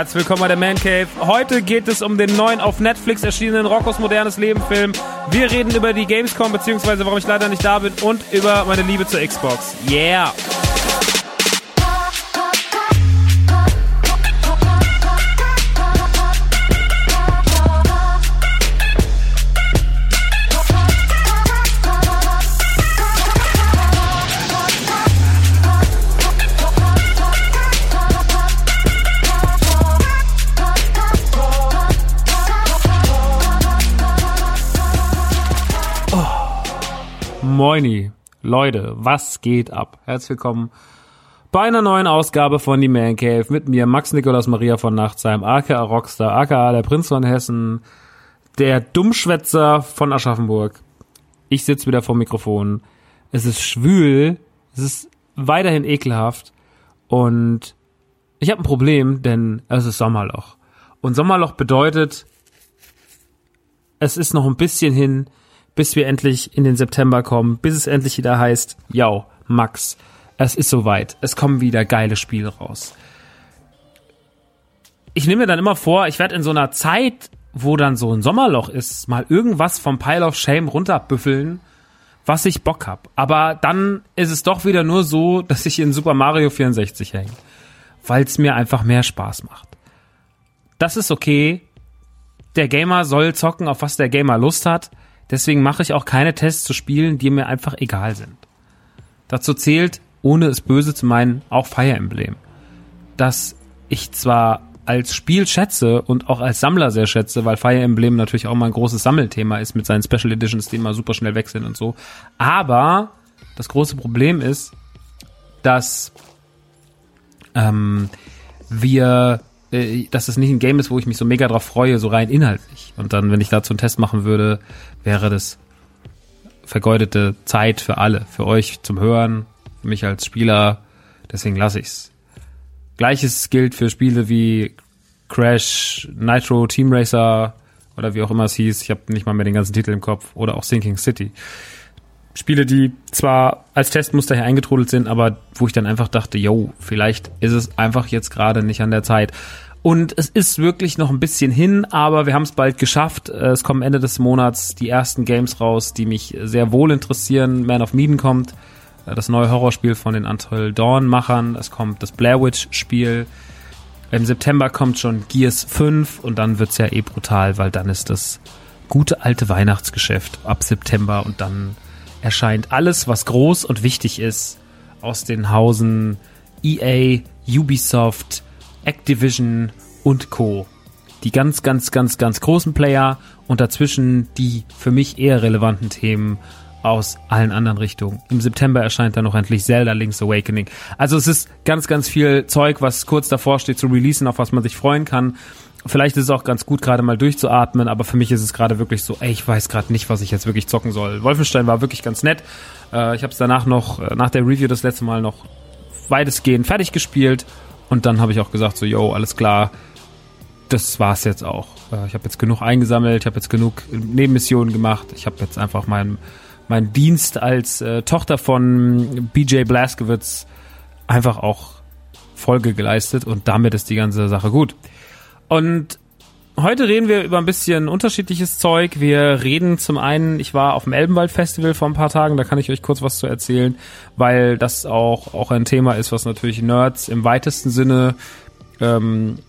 Herzlich willkommen bei der Man Cave. Heute geht es um den neuen auf Netflix erschienenen Rockos modernes Leben Film. Wir reden über die Gamescom beziehungsweise warum ich leider nicht da bin und über meine Liebe zur Xbox. Yeah! Moini, Leute, was geht ab? Herzlich willkommen bei einer neuen Ausgabe von Die Man Cave mit mir, Max Nikolaus Maria von Nachtsheim, aka Rockstar, aka der Prinz von Hessen, der Dummschwätzer von Aschaffenburg. Ich sitze wieder vor Mikrofon. Es ist schwül, es ist weiterhin ekelhaft und ich habe ein Problem, denn es ist Sommerloch. Und Sommerloch bedeutet, es ist noch ein bisschen hin, bis wir endlich in den September kommen, bis es endlich wieder heißt, ja, Max, es ist soweit, es kommen wieder geile Spiele raus. Ich nehme mir dann immer vor, ich werde in so einer Zeit, wo dann so ein Sommerloch ist, mal irgendwas vom Pile of Shame runterbüffeln, was ich Bock hab. Aber dann ist es doch wieder nur so, dass ich in Super Mario 64 hänge, weil es mir einfach mehr Spaß macht. Das ist okay. Der Gamer soll zocken, auf was der Gamer Lust hat. Deswegen mache ich auch keine Tests zu Spielen, die mir einfach egal sind. Dazu zählt, ohne es böse zu meinen, auch Fire Emblem. Dass ich zwar als Spiel schätze und auch als Sammler sehr schätze, weil Fire Emblem natürlich auch mal ein großes Sammelthema ist mit seinen Special Editions, die immer super schnell weg sind und so. Aber das große Problem ist, dass ähm, wir äh, dass es nicht ein Game ist, wo ich mich so mega drauf freue, so rein inhaltlich. Und dann, wenn ich dazu einen Test machen würde, wäre das vergeudete Zeit für alle. Für euch zum Hören, für mich als Spieler. Deswegen lasse ich's. Gleiches gilt für Spiele wie Crash, Nitro, Team Racer oder wie auch immer es hieß. Ich habe nicht mal mehr den ganzen Titel im Kopf. Oder auch Sinking City. Spiele, die zwar als Testmuster hier eingetrudelt sind, aber wo ich dann einfach dachte, yo, vielleicht ist es einfach jetzt gerade nicht an der Zeit. Und es ist wirklich noch ein bisschen hin, aber wir haben es bald geschafft. Es kommen Ende des Monats die ersten Games raus, die mich sehr wohl interessieren. Man of Medan kommt, das neue Horrorspiel von den Until Dawn Machern. Es kommt das Blair Witch Spiel. Im September kommt schon Gears 5 und dann wird's ja eh brutal, weil dann ist das gute alte Weihnachtsgeschäft ab September und dann erscheint alles, was groß und wichtig ist aus den Hausen EA, Ubisoft, Activision und Co. Die ganz, ganz, ganz, ganz großen Player und dazwischen die für mich eher relevanten Themen aus allen anderen Richtungen. Im September erscheint dann noch endlich Zelda Link's Awakening. Also es ist ganz, ganz viel Zeug, was kurz davor steht zu releasen, auf was man sich freuen kann. Vielleicht ist es auch ganz gut, gerade mal durchzuatmen, aber für mich ist es gerade wirklich so, ey, ich weiß gerade nicht, was ich jetzt wirklich zocken soll. Wolfenstein war wirklich ganz nett. Äh, ich habe es danach noch, äh, nach der Review das letzte Mal noch weitestgehend fertig gespielt und dann habe ich auch gesagt, so, yo, alles klar, das war's jetzt auch. Äh, ich habe jetzt genug eingesammelt, ich habe jetzt genug Nebenmissionen gemacht, ich habe jetzt einfach meinen mein Dienst als äh, Tochter von BJ Blaskowitz einfach auch Folge geleistet und damit ist die ganze Sache gut. Und heute reden wir über ein bisschen unterschiedliches Zeug. Wir reden zum einen, ich war auf dem Elbenwald Festival vor ein paar Tagen, da kann ich euch kurz was zu erzählen, weil das auch, auch ein Thema ist, was natürlich Nerds im weitesten Sinne ähm,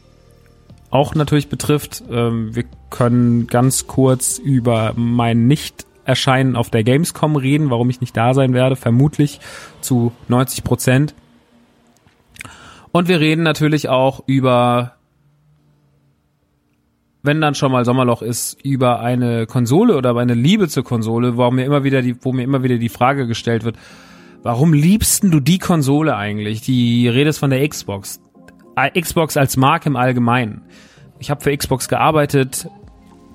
auch natürlich betrifft. Ähm, wir können ganz kurz über mein Nicht-Erscheinen auf der Gamescom reden, warum ich nicht da sein werde, vermutlich zu 90 Prozent. Und wir reden natürlich auch über wenn dann schon mal Sommerloch ist, über eine Konsole oder eine Liebe zur Konsole, wo mir immer wieder die, wo mir immer wieder die Frage gestellt wird, warum liebsten du die Konsole eigentlich? Die Rede ist von der Xbox. Äh, Xbox als Marke im Allgemeinen. Ich habe für Xbox gearbeitet.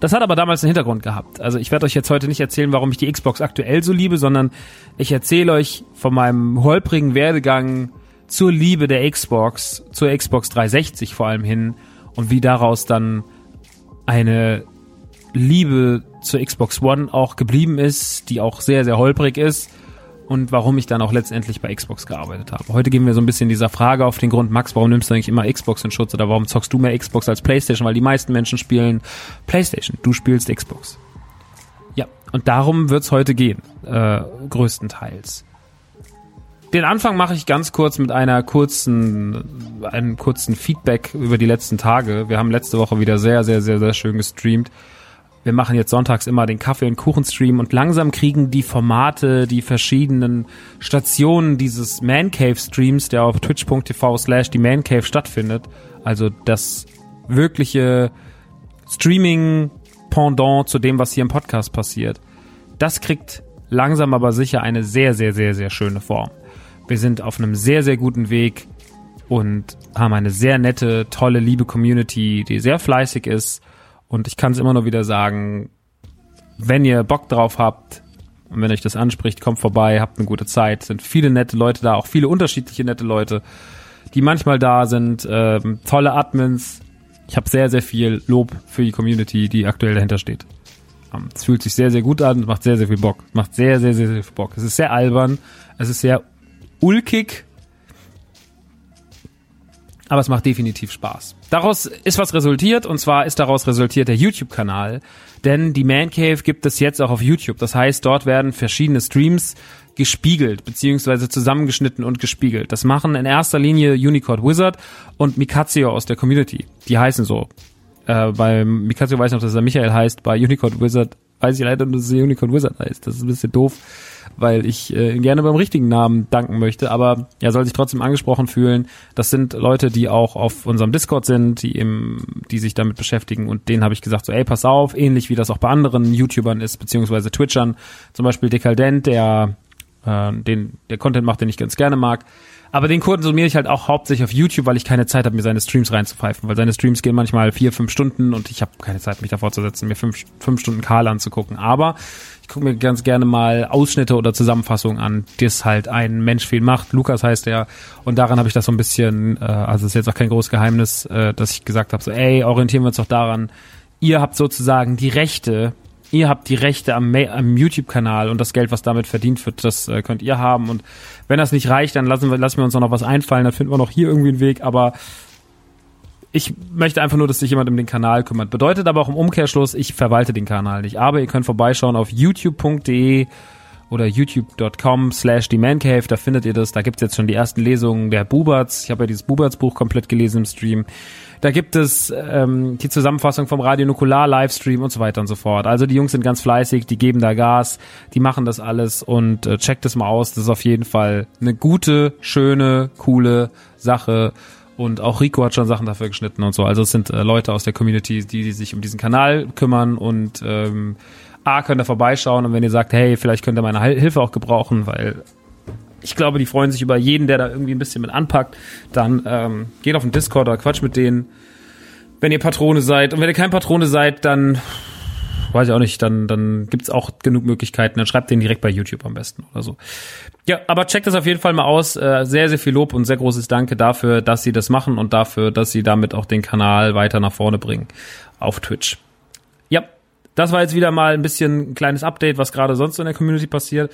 Das hat aber damals einen Hintergrund gehabt. Also ich werde euch jetzt heute nicht erzählen, warum ich die Xbox aktuell so liebe, sondern ich erzähle euch von meinem holprigen Werdegang zur Liebe der Xbox, zur Xbox 360 vor allem hin und wie daraus dann eine Liebe zur Xbox One auch geblieben ist, die auch sehr, sehr holprig ist und warum ich dann auch letztendlich bei Xbox gearbeitet habe. Heute gehen wir so ein bisschen dieser Frage auf den Grund, Max, warum nimmst du eigentlich immer Xbox in Schutz oder warum zockst du mehr Xbox als Playstation? Weil die meisten Menschen spielen Playstation, du spielst Xbox. Ja, und darum wird's heute gehen, äh, größtenteils. Den Anfang mache ich ganz kurz mit einer kurzen, einem kurzen Feedback über die letzten Tage. Wir haben letzte Woche wieder sehr, sehr, sehr, sehr schön gestreamt. Wir machen jetzt sonntags immer den Kaffee- und Kuchenstream und langsam kriegen die Formate, die verschiedenen Stationen dieses Man Cave Streams, der auf twitch.tv slash die Man Cave stattfindet, also das wirkliche Streaming Pendant zu dem, was hier im Podcast passiert. Das kriegt langsam aber sicher eine sehr, sehr, sehr, sehr schöne Form. Wir sind auf einem sehr, sehr guten Weg und haben eine sehr nette, tolle, liebe Community, die sehr fleißig ist. Und ich kann es immer nur wieder sagen, wenn ihr Bock drauf habt und wenn euch das anspricht, kommt vorbei, habt eine gute Zeit. Es sind viele nette Leute da, auch viele unterschiedliche nette Leute, die manchmal da sind, ähm, tolle Admins. Ich habe sehr, sehr viel Lob für die Community, die aktuell dahinter steht. Ähm, es fühlt sich sehr, sehr gut an, macht sehr, sehr viel Bock. Macht sehr, sehr, sehr, sehr viel Bock. Es ist sehr albern, es ist sehr ulkig, aber es macht definitiv Spaß. Daraus ist was resultiert und zwar ist daraus resultiert der YouTube-Kanal, denn die Man Cave gibt es jetzt auch auf YouTube. Das heißt, dort werden verschiedene Streams gespiegelt beziehungsweise zusammengeschnitten und gespiegelt. Das machen in erster Linie Unicode Wizard und Mikazio aus der Community. Die heißen so. Äh, bei Mikazio weiß ich noch, dass er Michael heißt. Bei Unicode Wizard weiß ich leider, dass er Unicode Wizard heißt. Das ist ein bisschen doof weil ich äh, gerne beim richtigen Namen danken möchte, aber er soll sich trotzdem angesprochen fühlen. Das sind Leute, die auch auf unserem Discord sind, die im, die sich damit beschäftigen und denen habe ich gesagt, so ey, pass auf, ähnlich wie das auch bei anderen YouTubern ist, beziehungsweise Twitchern, zum Beispiel Dekadent, der äh, den der Content macht, den ich ganz gerne mag. Aber den konsumiere ich halt auch hauptsächlich auf YouTube, weil ich keine Zeit habe, mir seine Streams reinzupfeifen, weil seine Streams gehen manchmal vier, fünf Stunden und ich habe keine Zeit, mich davor zu setzen, mir fünf, fünf Stunden Karl anzugucken. Aber ich gucke mir ganz gerne mal Ausschnitte oder Zusammenfassungen an, das halt ein Mensch viel macht. Lukas heißt er. Und daran habe ich das so ein bisschen, äh, also ist jetzt auch kein großes Geheimnis, äh, dass ich gesagt habe, so, ey, orientieren wir uns doch daran, ihr habt sozusagen die Rechte, ihr habt die Rechte am, am YouTube-Kanal und das Geld, was damit verdient wird, das äh, könnt ihr haben. Und wenn das nicht reicht, dann lassen wir, lassen wir uns noch was einfallen, dann finden wir noch hier irgendwie einen Weg, aber ich möchte einfach nur, dass sich jemand um den Kanal kümmert. Bedeutet aber auch im Umkehrschluss, ich verwalte den Kanal nicht. Aber ihr könnt vorbeischauen auf youtube.de oder youtube.com slash die Cave, da findet ihr das. Da gibt's jetzt schon die ersten Lesungen der Buberts. Ich habe ja dieses Buberts-Buch komplett gelesen im Stream. Da gibt es ähm, die Zusammenfassung vom Radio Nukular Livestream und so weiter und so fort. Also die Jungs sind ganz fleißig, die geben da Gas, die machen das alles und äh, checkt es mal aus. Das ist auf jeden Fall eine gute, schöne, coole Sache. Und auch Rico hat schon Sachen dafür geschnitten und so. Also es sind äh, Leute aus der Community, die, die sich um diesen Kanal kümmern und ähm, A, könnt ihr vorbeischauen und wenn ihr sagt, hey, vielleicht könnt ihr meine Hilfe auch gebrauchen, weil ich glaube, die freuen sich über jeden, der da irgendwie ein bisschen mit anpackt, dann ähm, geht auf den Discord oder quatsch mit denen, wenn ihr Patrone seid. Und wenn ihr kein Patrone seid, dann weiß ich auch nicht, dann, dann gibt's auch genug Möglichkeiten. Dann schreibt den direkt bei YouTube am besten oder so. Ja, aber checkt das auf jeden Fall mal aus. Äh, sehr, sehr viel Lob und sehr großes Danke dafür, dass sie das machen und dafür, dass sie damit auch den Kanal weiter nach vorne bringen auf Twitch. Ja, das war jetzt wieder mal ein bisschen ein kleines Update, was gerade sonst in der Community passiert.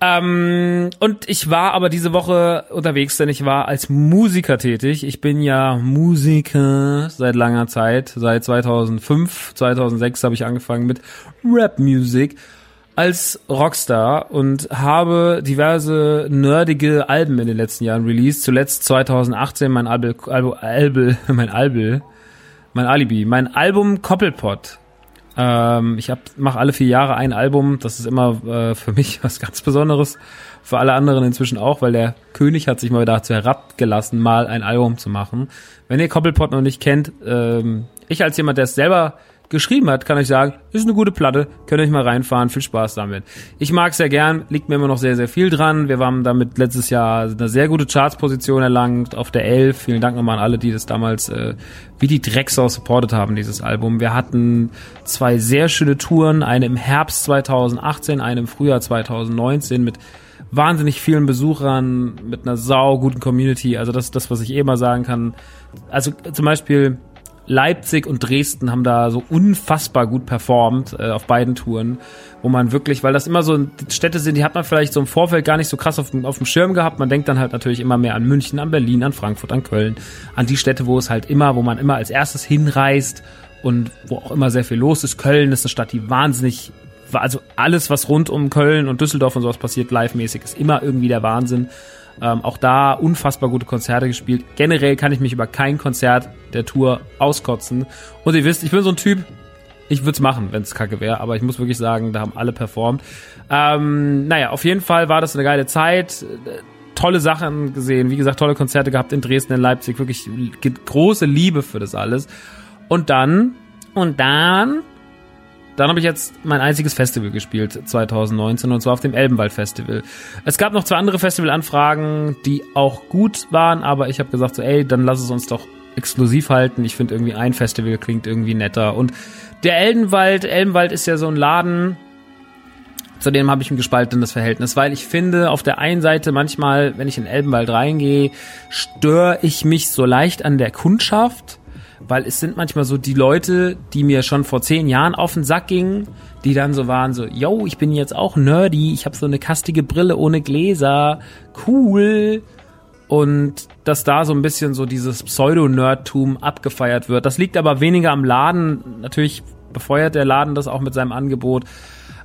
Ähm, und ich war aber diese Woche unterwegs, denn ich war als Musiker tätig. Ich bin ja Musiker seit langer Zeit. Seit 2005, 2006 habe ich angefangen mit Rap-Music als Rockstar und habe diverse nerdige Alben in den letzten Jahren released. Zuletzt 2018 mein Albel, Albel, Albel mein Albel, mein Alibi, mein Album Koppelpot ähm, ich mache alle vier Jahre ein Album. Das ist immer äh, für mich was ganz Besonderes. Für alle anderen inzwischen auch, weil der König hat sich mal dazu herabgelassen, mal ein Album zu machen. Wenn ihr Koppelpot noch nicht kennt, ähm, ich als jemand, der es selber geschrieben hat, kann ich sagen, ist eine gute Platte, könnt ihr euch mal reinfahren, viel Spaß damit. Ich mag sehr gern, liegt mir immer noch sehr, sehr viel dran. Wir haben damit letztes Jahr eine sehr gute Chartsposition erlangt auf der 11. Vielen Dank nochmal an alle, die das damals äh, wie die Drecksau supportet haben, dieses Album. Wir hatten zwei sehr schöne Touren, eine im Herbst 2018, eine im Frühjahr 2019 mit wahnsinnig vielen Besuchern, mit einer sau guten Community. Also das das, was ich eh mal sagen kann. Also zum Beispiel Leipzig und Dresden haben da so unfassbar gut performt äh, auf beiden Touren, wo man wirklich, weil das immer so Städte sind, die hat man vielleicht so im Vorfeld gar nicht so krass auf, auf dem Schirm gehabt. Man denkt dann halt natürlich immer mehr an München, an Berlin, an Frankfurt, an Köln, an die Städte, wo es halt immer, wo man immer als erstes hinreist und wo auch immer sehr viel los ist. Köln ist eine Stadt, die wahnsinnig also alles, was rund um Köln und Düsseldorf und sowas passiert, live-mäßig, ist immer irgendwie der Wahnsinn. Ähm, auch da unfassbar gute Konzerte gespielt. Generell kann ich mich über kein Konzert der Tour auskotzen. Und ihr wisst, ich bin so ein Typ, ich würde es machen, wenn es kacke wäre, aber ich muss wirklich sagen, da haben alle performt. Ähm, naja, auf jeden Fall war das eine geile Zeit. Tolle Sachen gesehen, wie gesagt, tolle Konzerte gehabt in Dresden, in Leipzig, wirklich große Liebe für das alles. Und dann, und dann dann habe ich jetzt mein einziges Festival gespielt 2019 und zwar auf dem Elbenwald Festival. Es gab noch zwei andere Festivalanfragen, die auch gut waren, aber ich habe gesagt so, ey, dann lass es uns doch exklusiv halten. Ich finde irgendwie ein Festival klingt irgendwie netter und der Elbenwald, Elbenwald ist ja so ein Laden, zu dem habe ich ein gespaltenes Verhältnis, weil ich finde, auf der einen Seite manchmal, wenn ich in Elbenwald reingehe, störe ich mich so leicht an der Kundschaft weil es sind manchmal so die Leute, die mir schon vor zehn Jahren auf den Sack gingen, die dann so waren so, yo, ich bin jetzt auch nerdy, ich habe so eine kastige Brille ohne Gläser, cool. Und dass da so ein bisschen so dieses Pseudo-Nerdtum abgefeiert wird. Das liegt aber weniger am Laden. Natürlich befeuert der Laden das auch mit seinem Angebot.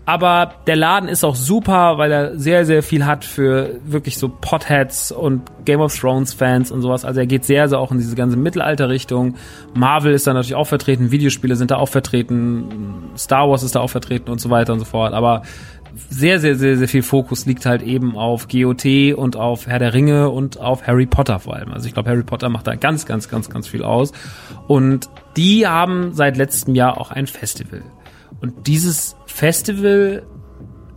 Aber der Laden ist auch super, weil er sehr, sehr viel hat für wirklich so Potheads und Game of Thrones Fans und sowas. Also er geht sehr, sehr auch in diese ganze Mittelalter-Richtung. Marvel ist da natürlich auch vertreten, Videospiele sind da auch vertreten, Star Wars ist da auch vertreten und so weiter und so fort. Aber sehr, sehr, sehr, sehr viel Fokus liegt halt eben auf GOT und auf Herr der Ringe und auf Harry Potter vor allem. Also ich glaube, Harry Potter macht da ganz, ganz, ganz, ganz viel aus. Und die haben seit letztem Jahr auch ein Festival. Und dieses Festival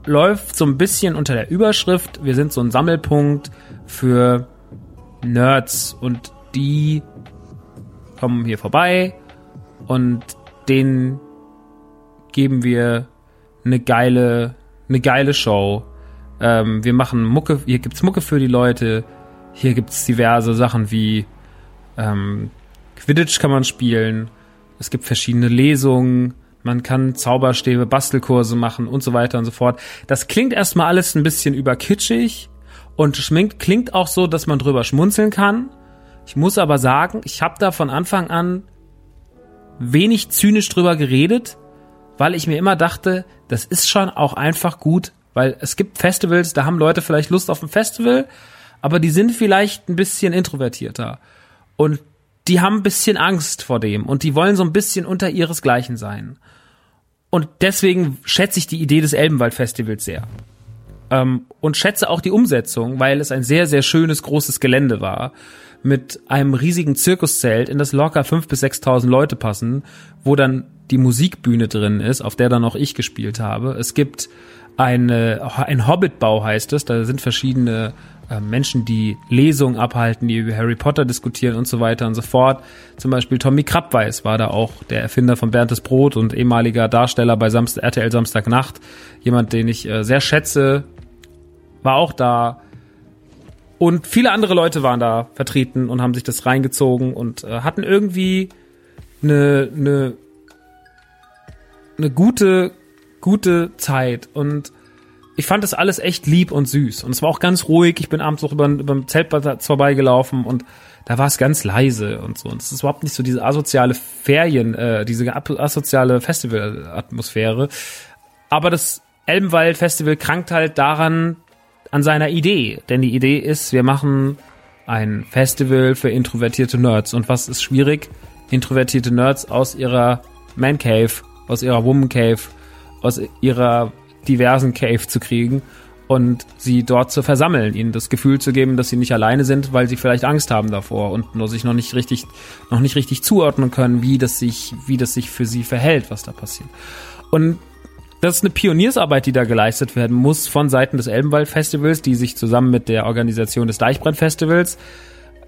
läuft so ein bisschen unter der Überschrift, wir sind so ein Sammelpunkt für Nerds und die kommen hier vorbei und denen geben wir eine geile, eine geile Show. Ähm, wir machen Mucke, hier gibt's Mucke für die Leute. Hier gibt's diverse Sachen wie ähm, Quidditch kann man spielen. Es gibt verschiedene Lesungen. Man kann Zauberstäbe, Bastelkurse machen und so weiter und so fort. Das klingt erstmal alles ein bisschen überkitschig und schminkt, klingt auch so, dass man drüber schmunzeln kann. Ich muss aber sagen, ich habe da von Anfang an wenig zynisch drüber geredet, weil ich mir immer dachte, das ist schon auch einfach gut, weil es gibt Festivals, da haben Leute vielleicht Lust auf ein Festival, aber die sind vielleicht ein bisschen introvertierter und die haben ein bisschen Angst vor dem und die wollen so ein bisschen unter ihresgleichen sein. Und deswegen schätze ich die Idee des Elbenwald-Festivals sehr. Ähm, und schätze auch die Umsetzung, weil es ein sehr, sehr schönes, großes Gelände war. Mit einem riesigen Zirkuszelt, in das locker fünf bis sechstausend Leute passen, wo dann die Musikbühne drin ist, auf der dann auch ich gespielt habe. Es gibt eine, ein Hobbitbau heißt es, da sind verschiedene Menschen, die Lesungen abhalten, die über Harry Potter diskutieren und so weiter und so fort. Zum Beispiel Tommy Krabweis war da auch der Erfinder von Berntes Brot und ehemaliger Darsteller bei Samst RTL Samstagnacht. Jemand, den ich äh, sehr schätze, war auch da. Und viele andere Leute waren da vertreten und haben sich das reingezogen und äh, hatten irgendwie eine, eine, eine gute, gute Zeit. Und ich fand das alles echt lieb und süß. Und es war auch ganz ruhig. Ich bin abends auch über, über dem Zeltplatz vorbeigelaufen und da war es ganz leise und so. Und es ist überhaupt nicht so diese asoziale Ferien, äh, diese asoziale Festivalatmosphäre. Aber das Elbenwald Festival krankt halt daran, an seiner Idee. Denn die Idee ist, wir machen ein Festival für introvertierte Nerds. Und was ist schwierig? Introvertierte Nerds aus ihrer Man Cave, aus ihrer Woman Cave, aus ihrer diversen Cave zu kriegen und sie dort zu versammeln, ihnen das Gefühl zu geben, dass sie nicht alleine sind, weil sie vielleicht Angst haben davor und nur sich noch nicht richtig, noch nicht richtig zuordnen können, wie das sich, wie das sich für sie verhält, was da passiert. Und das ist eine Pioniersarbeit, die da geleistet werden muss von Seiten des Elbenwald Festivals, die sich zusammen mit der Organisation des Deichbrand Festivals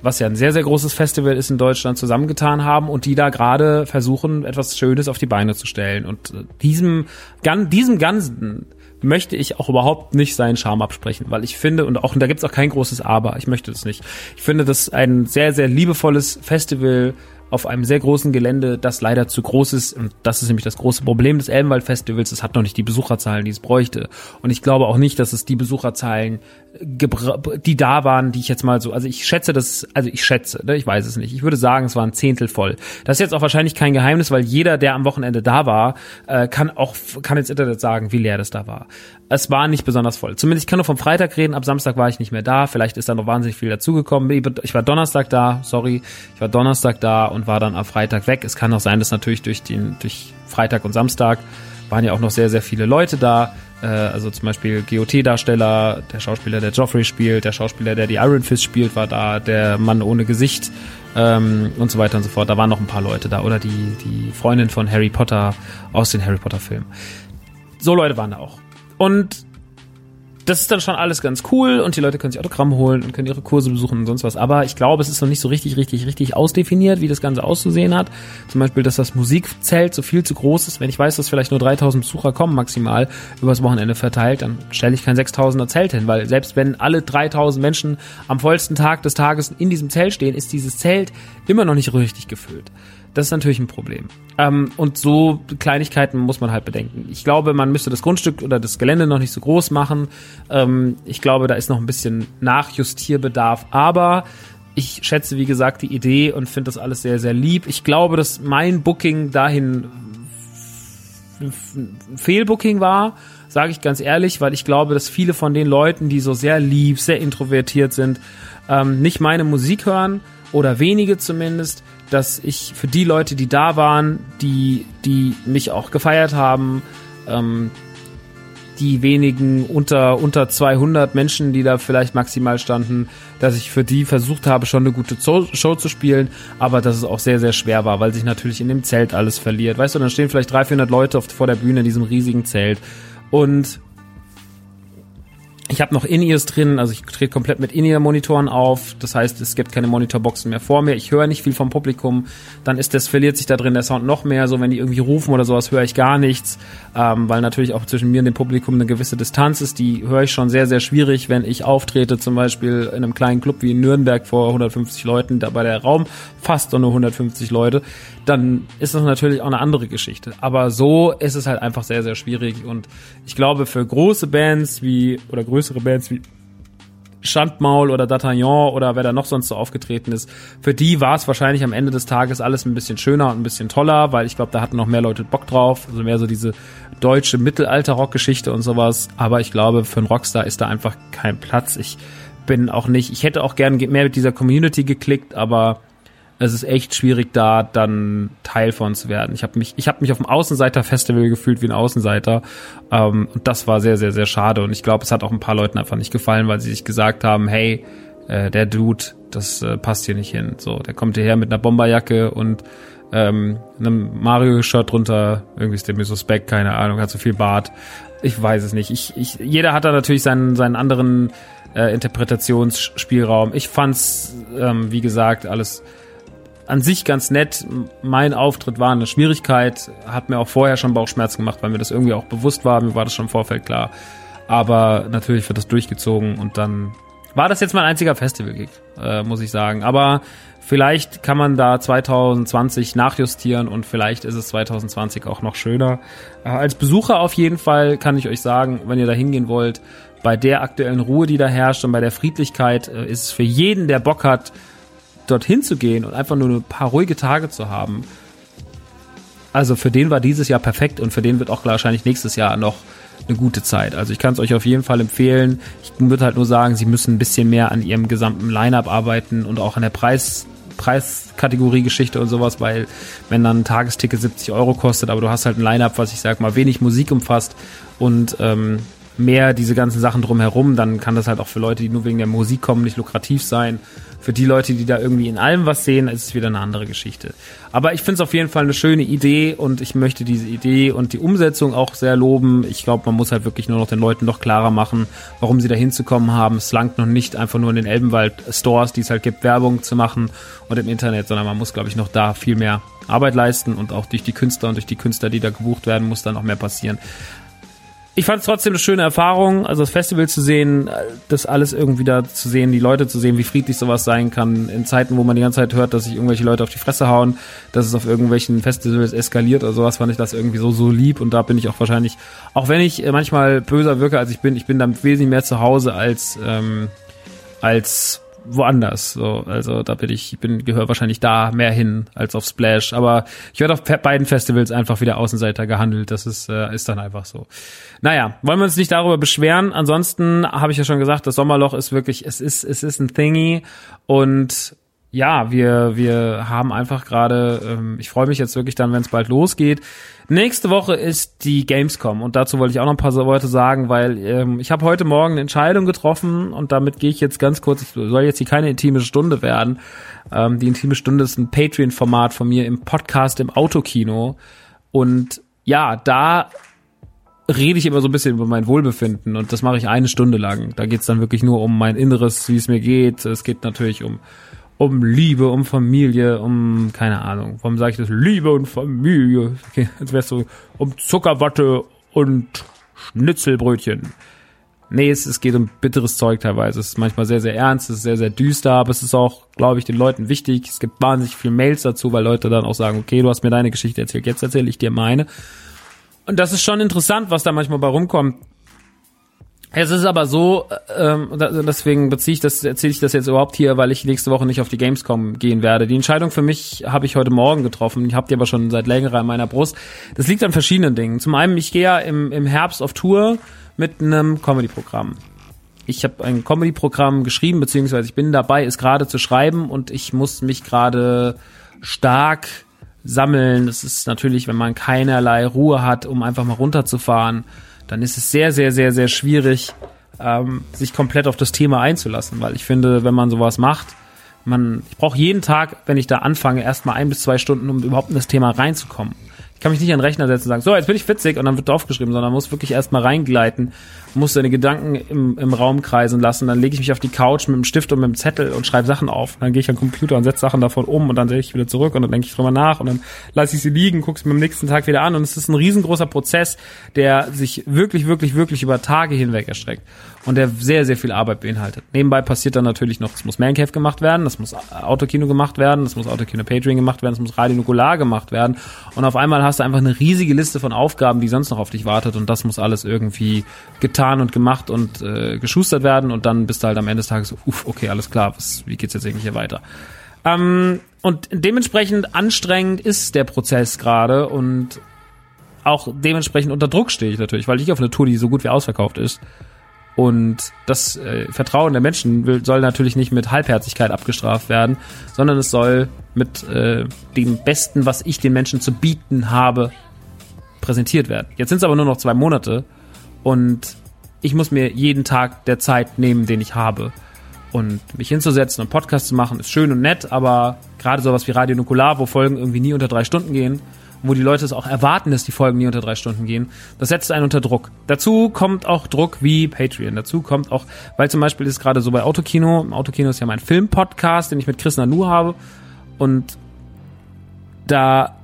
was ja ein sehr, sehr großes Festival ist in Deutschland, zusammengetan haben und die da gerade versuchen, etwas Schönes auf die Beine zu stellen. Und äh, diesem, diesem Ganzen möchte ich auch überhaupt nicht seinen Charme absprechen, weil ich finde, und auch, und da gibt's auch kein großes Aber, ich möchte das nicht. Ich finde das ein sehr, sehr liebevolles Festival, auf einem sehr großen Gelände, das leider zu groß ist. Und das ist nämlich das große Problem des Elbenwald-Festivals. Es hat noch nicht die Besucherzahlen, die es bräuchte. Und ich glaube auch nicht, dass es die Besucherzahlen, die da waren, die ich jetzt mal so, also ich schätze das, also ich schätze, ne, ich weiß es nicht. Ich würde sagen, es war ein Zehntel voll. Das ist jetzt auch wahrscheinlich kein Geheimnis, weil jeder, der am Wochenende da war, äh, kann auch, kann ins Internet sagen, wie leer das da war es war nicht besonders voll. Zumindest ich kann nur vom Freitag reden, ab Samstag war ich nicht mehr da. Vielleicht ist da noch wahnsinnig viel dazugekommen. Ich war Donnerstag da, sorry. Ich war Donnerstag da und war dann am Freitag weg. Es kann auch sein, dass natürlich durch den, durch Freitag und Samstag waren ja auch noch sehr, sehr viele Leute da. Äh, also zum Beispiel GOT-Darsteller, der Schauspieler, der Joffrey spielt, der Schauspieler, der die Iron Fist spielt, war da, der Mann ohne Gesicht ähm, und so weiter und so fort. Da waren noch ein paar Leute da. Oder die, die Freundin von Harry Potter aus den Harry Potter-Filmen. So Leute waren da auch. Und das ist dann schon alles ganz cool und die Leute können sich Autogramm holen und können ihre Kurse besuchen und sonst was. Aber ich glaube, es ist noch nicht so richtig, richtig, richtig ausdefiniert, wie das Ganze auszusehen hat. Zum Beispiel, dass das Musikzelt so viel zu groß ist. Wenn ich weiß, dass vielleicht nur 3000 Besucher kommen maximal übers Wochenende verteilt, dann stelle ich kein 6000er Zelt hin, weil selbst wenn alle 3000 Menschen am vollsten Tag des Tages in diesem Zelt stehen, ist dieses Zelt immer noch nicht richtig gefüllt. Das ist natürlich ein Problem. Ähm, und so Kleinigkeiten muss man halt bedenken. Ich glaube, man müsste das Grundstück oder das Gelände noch nicht so groß machen. Ähm, ich glaube, da ist noch ein bisschen Nachjustierbedarf. Aber ich schätze, wie gesagt, die Idee und finde das alles sehr, sehr lieb. Ich glaube, dass mein Booking dahin Fehlbooking war, sage ich ganz ehrlich, weil ich glaube, dass viele von den Leuten, die so sehr lieb, sehr introvertiert sind, ähm, nicht meine Musik hören oder wenige zumindest, dass ich für die Leute, die da waren, die, die mich auch gefeiert haben, ähm, die wenigen unter, unter 200 Menschen, die da vielleicht maximal standen, dass ich für die versucht habe, schon eine gute Show zu spielen, aber dass es auch sehr, sehr schwer war, weil sich natürlich in dem Zelt alles verliert. Weißt du, dann stehen vielleicht 300, 400 Leute vor der Bühne in diesem riesigen Zelt und Ich habe noch In-Ears drin, also ich trete komplett mit In-Ear-Monitoren auf. Das heißt, es gibt keine Monitorboxen mehr vor mir. Ich höre nicht viel vom Publikum. Dann ist das verliert sich da drin der Sound noch mehr. So wenn die irgendwie rufen oder sowas, höre ich gar nichts, ähm, weil natürlich auch zwischen mir und dem Publikum eine gewisse Distanz ist. Die höre ich schon sehr sehr schwierig, wenn ich auftrete, zum Beispiel in einem kleinen Club wie in Nürnberg vor 150 Leuten, da bei der Raum fast nur 150 Leute. Dann ist das natürlich auch eine andere Geschichte. Aber so ist es halt einfach sehr sehr schwierig und ich glaube für große Bands wie oder größere größere Bands wie Schandmaul oder D'Artagnan oder wer da noch sonst so aufgetreten ist, für die war es wahrscheinlich am Ende des Tages alles ein bisschen schöner und ein bisschen toller, weil ich glaube, da hatten noch mehr Leute Bock drauf, also mehr so diese deutsche Mittelalter-Rock-Geschichte und sowas. Aber ich glaube, für einen Rockstar ist da einfach kein Platz. Ich bin auch nicht, ich hätte auch gern mehr mit dieser Community geklickt, aber es ist echt schwierig, da dann Teil von zu werden. Ich habe mich, ich habe mich auf dem Außenseiter-Festival gefühlt wie ein Außenseiter. Ähm, und das war sehr, sehr, sehr schade. Und ich glaube, es hat auch ein paar Leuten einfach nicht gefallen, weil sie sich gesagt haben, hey, äh, der Dude, das äh, passt hier nicht hin. So, der kommt hierher mit einer Bomberjacke und ähm, einem Mario-Shirt drunter, irgendwie ist der mir suspekt, keine Ahnung, hat so viel Bart. Ich weiß es nicht. Ich, ich, jeder hat da natürlich seinen, seinen anderen äh, Interpretationsspielraum. Ich fand's, ähm, wie gesagt, alles an sich ganz nett. Mein Auftritt war eine Schwierigkeit, hat mir auch vorher schon Bauchschmerzen gemacht, weil mir das irgendwie auch bewusst war, mir war das schon im Vorfeld klar. Aber natürlich wird das durchgezogen und dann war das jetzt mein einziger Festival-Gig, äh, muss ich sagen. Aber vielleicht kann man da 2020 nachjustieren und vielleicht ist es 2020 auch noch schöner. Äh, als Besucher auf jeden Fall kann ich euch sagen, wenn ihr da hingehen wollt, bei der aktuellen Ruhe, die da herrscht und bei der Friedlichkeit, äh, ist es für jeden, der Bock hat, dorthin zu gehen und einfach nur ein paar ruhige Tage zu haben. Also für den war dieses Jahr perfekt und für den wird auch wahrscheinlich nächstes Jahr noch eine gute Zeit. Also ich kann es euch auf jeden Fall empfehlen. Ich würde halt nur sagen, sie müssen ein bisschen mehr an ihrem gesamten Line-up arbeiten und auch an der Preis Preiskategorie-Geschichte und sowas, weil wenn dann ein Tagesticket 70 Euro kostet, aber du hast halt ein Line-up, was ich sag mal wenig Musik umfasst und ähm, mehr diese ganzen Sachen drumherum, dann kann das halt auch für Leute, die nur wegen der Musik kommen, nicht lukrativ sein. Für die Leute, die da irgendwie in allem was sehen, ist es wieder eine andere Geschichte. Aber ich finde es auf jeden Fall eine schöne Idee und ich möchte diese Idee und die Umsetzung auch sehr loben. Ich glaube, man muss halt wirklich nur noch den Leuten noch klarer machen, warum sie da hinzukommen haben. Es langt noch nicht einfach nur in den Elbenwald-Stores, die es halt gibt, Werbung zu machen und im Internet, sondern man muss, glaube ich, noch da viel mehr Arbeit leisten und auch durch die Künstler und durch die Künstler, die da gebucht werden, muss da noch mehr passieren ich fand es trotzdem eine schöne Erfahrung, also das Festival zu sehen, das alles irgendwie da zu sehen, die Leute zu sehen, wie friedlich sowas sein kann, in Zeiten, wo man die ganze Zeit hört, dass sich irgendwelche Leute auf die Fresse hauen, dass es auf irgendwelchen Festivals eskaliert oder sowas, fand ich das irgendwie so, so lieb und da bin ich auch wahrscheinlich, auch wenn ich manchmal böser wirke, als ich bin, ich bin damit wesentlich mehr zu Hause als, ähm, als woanders. So, also da bin ich, bin gehöre wahrscheinlich da mehr hin als auf Splash. Aber ich werde auf beiden Festivals einfach wieder Außenseiter gehandelt. Das ist äh, ist dann einfach so. Naja, wollen wir uns nicht darüber beschweren. Ansonsten habe ich ja schon gesagt, das Sommerloch ist wirklich, es ist es ist ein Thingy und ja, wir, wir haben einfach gerade, ähm, ich freue mich jetzt wirklich dann, wenn es bald losgeht. Nächste Woche ist die Gamescom und dazu wollte ich auch noch ein paar Worte sagen, weil ähm, ich habe heute Morgen eine Entscheidung getroffen und damit gehe ich jetzt ganz kurz, ich soll jetzt hier keine intime Stunde werden. Ähm, die intime Stunde ist ein Patreon-Format von mir im Podcast im Autokino und ja, da rede ich immer so ein bisschen über mein Wohlbefinden und das mache ich eine Stunde lang. Da geht's dann wirklich nur um mein Inneres, wie es mir geht. Es geht natürlich um um Liebe, um Familie, um, keine Ahnung, warum sage ich das? Liebe und Familie. Okay, als wär's so, um Zuckerwatte und Schnitzelbrötchen. Nee, es, es geht um bitteres Zeug teilweise. Es ist manchmal sehr, sehr ernst, es ist sehr, sehr düster, aber es ist auch, glaube ich, den Leuten wichtig. Es gibt wahnsinnig viele Mails dazu, weil Leute dann auch sagen, okay, du hast mir deine Geschichte erzählt, jetzt erzähle ich dir meine. Und das ist schon interessant, was da manchmal bei rumkommt. Es ist aber so, äh, ähm, deswegen beziehe ich das, erzähle ich das jetzt überhaupt hier, weil ich nächste Woche nicht auf die Gamescom gehen werde. Die Entscheidung für mich habe ich heute Morgen getroffen. Ich habe die aber schon seit längerer in meiner Brust. Das liegt an verschiedenen Dingen. Zum einen, ich gehe ja im, im Herbst auf Tour mit einem Comedy-Programm. Ich habe ein Comedy-Programm geschrieben, beziehungsweise ich bin dabei, es gerade zu schreiben und ich muss mich gerade stark sammeln. Das ist natürlich, wenn man keinerlei Ruhe hat, um einfach mal runterzufahren dann ist es sehr, sehr, sehr, sehr schwierig, ähm, sich komplett auf das Thema einzulassen, weil ich finde, wenn man sowas macht, man, ich brauche jeden Tag, wenn ich da anfange, erstmal ein bis zwei Stunden, um überhaupt in das Thema reinzukommen. Ich kann mich nicht an den Rechner setzen und sagen, so, jetzt bin ich witzig und dann wird draufgeschrieben, sondern muss wirklich erstmal reingleiten. Musst deine Gedanken im, im Raum kreisen lassen. Dann lege ich mich auf die Couch mit dem Stift und mit dem Zettel und schreibe Sachen auf. Dann gehe ich am Computer und setze Sachen davon um und dann sehe ich wieder zurück und dann denke ich drüber nach und dann lasse ich sie liegen, gucke sie mir am nächsten Tag wieder an und es ist ein riesengroßer Prozess, der sich wirklich, wirklich, wirklich über Tage hinweg erstreckt und der sehr, sehr viel Arbeit beinhaltet. Nebenbei passiert dann natürlich noch, es muss Mancave gemacht werden, es muss Autokino gemacht werden, es muss Autokino Patreon gemacht werden, es muss Radio Nukular gemacht werden und auf einmal hast du einfach eine riesige Liste von Aufgaben, die sonst noch auf dich wartet und das muss alles irgendwie getan und gemacht und äh, geschustert werden und dann bist du halt am Ende des Tages so, uff, okay, alles klar, was, wie geht's jetzt eigentlich hier weiter? Ähm, und dementsprechend anstrengend ist der Prozess gerade und auch dementsprechend unter Druck stehe ich natürlich, weil ich auf eine Tour, die so gut wie ausverkauft ist, und das äh, Vertrauen der Menschen will, soll natürlich nicht mit Halbherzigkeit abgestraft werden, sondern es soll mit äh, dem Besten, was ich den Menschen zu bieten habe, präsentiert werden. Jetzt sind es aber nur noch zwei Monate und ich muss mir jeden Tag der Zeit nehmen, den ich habe. Und mich hinzusetzen und Podcast zu machen, ist schön und nett, aber gerade sowas wie Radio Nukular, wo Folgen irgendwie nie unter drei Stunden gehen, wo die Leute es auch erwarten, dass die Folgen nie unter drei Stunden gehen, das setzt einen unter Druck. Dazu kommt auch Druck wie Patreon. Dazu kommt auch, weil zum Beispiel ist gerade so bei Autokino, Autokino ist ja mein Filmpodcast, den ich mit Chris Nanu habe und da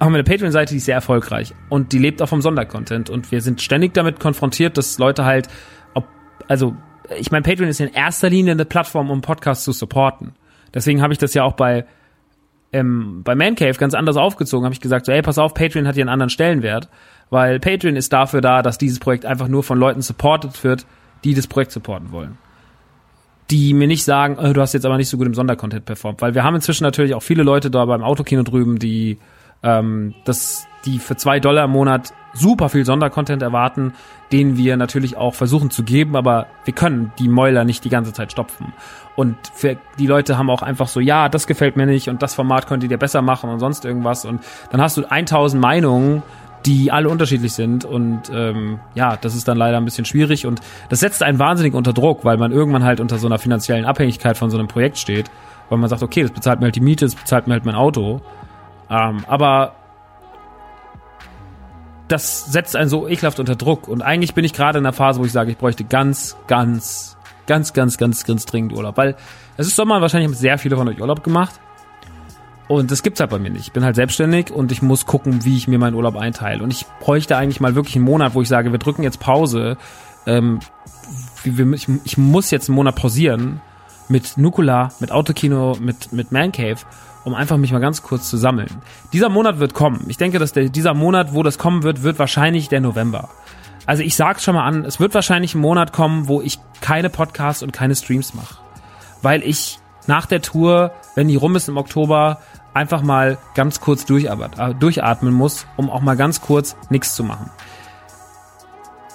haben wir eine Patreon-Seite, die ist sehr erfolgreich. Und die lebt auch vom Sondercontent. Und wir sind ständig damit konfrontiert, dass Leute halt, ob, also ich meine, Patreon ist in erster Linie eine Plattform, um Podcasts zu supporten. Deswegen habe ich das ja auch bei ähm, bei Man Cave ganz anders aufgezogen, habe ich gesagt, so, ey, pass auf, Patreon hat hier einen anderen Stellenwert, weil Patreon ist dafür da, dass dieses Projekt einfach nur von Leuten supportet wird, die das Projekt supporten wollen. Die mir nicht sagen, oh, du hast jetzt aber nicht so gut im Sondercontent performt, weil wir haben inzwischen natürlich auch viele Leute da beim Autokino drüben, die ähm, das, die für zwei Dollar im Monat super viel Sondercontent erwarten, den wir natürlich auch versuchen zu geben, aber wir können die Mäuler nicht die ganze Zeit stopfen. Und für die Leute haben auch einfach so, ja, das gefällt mir nicht und das Format könnt ihr dir besser machen und sonst irgendwas. Und dann hast du 1000 Meinungen, die alle unterschiedlich sind und ähm, ja, das ist dann leider ein bisschen schwierig und das setzt einen wahnsinnig unter Druck, weil man irgendwann halt unter so einer finanziellen Abhängigkeit von so einem Projekt steht, weil man sagt, okay, das bezahlt mir halt die Miete, das bezahlt mir halt mein Auto, ähm, aber das setzt einen so ekelhaft unter Druck und eigentlich bin ich gerade in einer Phase, wo ich sage, ich bräuchte ganz, ganz ganz, ganz, ganz, ganz dringend Urlaub. Weil es ist Sommer, wahrscheinlich haben sehr viele von euch Urlaub gemacht. Und das gibt's halt bei mir nicht. Ich bin halt selbstständig und ich muss gucken, wie ich mir meinen Urlaub einteile. Und ich bräuchte eigentlich mal wirklich einen Monat, wo ich sage, wir drücken jetzt Pause. Ähm, ich, muss jetzt einen Monat pausieren mit Nukula, mit Autokino, mit, mit Man um einfach mich mal ganz kurz zu sammeln. Dieser Monat wird kommen. Ich denke, dass der, dieser Monat, wo das kommen wird, wird wahrscheinlich der November. Also ich sag's schon mal an, es wird wahrscheinlich ein Monat kommen, wo ich keine Podcasts und keine Streams mache. Weil ich nach der Tour, wenn die rum ist im Oktober, einfach mal ganz kurz äh, durchatmen muss, um auch mal ganz kurz nichts zu machen.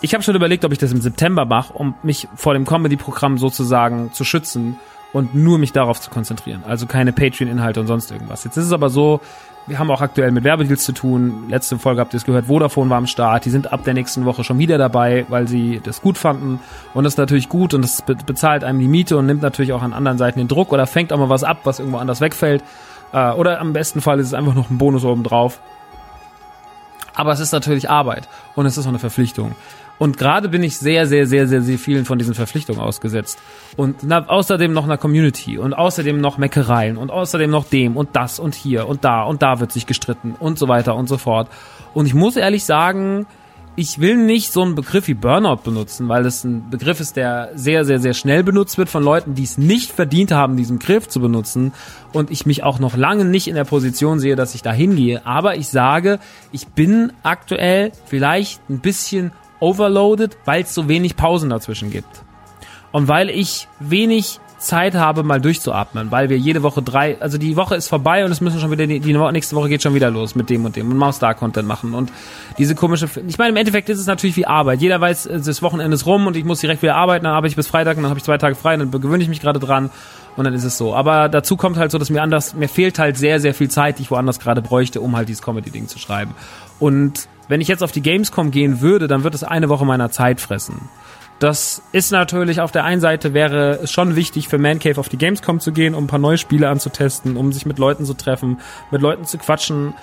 Ich habe schon überlegt, ob ich das im September mache, um mich vor dem Comedy-Programm sozusagen zu schützen und nur mich darauf zu konzentrieren. Also keine Patreon-Inhalte und sonst irgendwas. Jetzt ist es aber so, wir haben auch aktuell mit Werbedeals zu tun. Letzte Folge habt ihr es gehört, Vodafone war am Start. Die sind ab der nächsten Woche schon wieder dabei, weil sie das gut fanden. Und das ist natürlich gut und das bezahlt einem die Miete und nimmt natürlich auch an anderen Seiten den Druck oder fängt auch mal was ab, was irgendwo anders wegfällt. Äh, oder am besten Fall ist es einfach noch ein Bonus oben drauf. Aber es ist natürlich Arbeit und es ist auch eine Verpflichtung. Und gerade bin ich sehr, sehr, sehr, sehr, sehr vielen von diesen Verpflichtungen ausgesetzt. Und na, außerdem noch einer Community und außerdem noch Meckereien und außerdem noch dem und das und hier und da und da wird sich gestritten und so weiter und so fort. Und ich muss ehrlich sagen, ich will nicht so einen Begriff wie Burnout benutzen, weil das ein Begriff ist, der sehr, sehr, sehr schnell benutzt wird von Leuten, die es nicht verdient haben, diesen Begriff zu benutzen. Und ich mich auch noch lange nicht in der Position sehe, dass ich da hingehe. Aber ich sage, ich bin aktuell vielleicht ein bisschen overloaded, weil es so wenig Pausen dazwischen gibt. Und weil ich wenig Zeit habe, mal durchzuatmen, weil wir jede Woche drei, also die Woche ist vorbei und es müssen schon wieder, die, die nächste Woche geht schon wieder los mit dem und dem und mal Star-Content machen und diese komische, ich meine, im Endeffekt ist es natürlich wie Arbeit. Jeder weiß, das Wochenende ist rum und ich muss direkt wieder arbeiten, dann arbeite ich bis Freitag und dann habe ich zwei Tage frei und dann gewöhne ich mich gerade dran und dann ist es so. Aber dazu kommt halt so, dass mir anders, mir fehlt halt sehr, sehr viel Zeit, die ich woanders gerade bräuchte, um halt dieses Comedy-Ding zu schreiben. Und wenn ich jetzt auf die Gamescom gehen würde, dann wird es eine Woche meiner Zeit fressen. Das ist natürlich auf der einen Seite wäre es schon wichtig für Man Cave auf die Gamescom zu gehen, um ein paar neue Spiele anzutesten, um sich mit Leuten zu treffen, mit Leuten zu quatschen.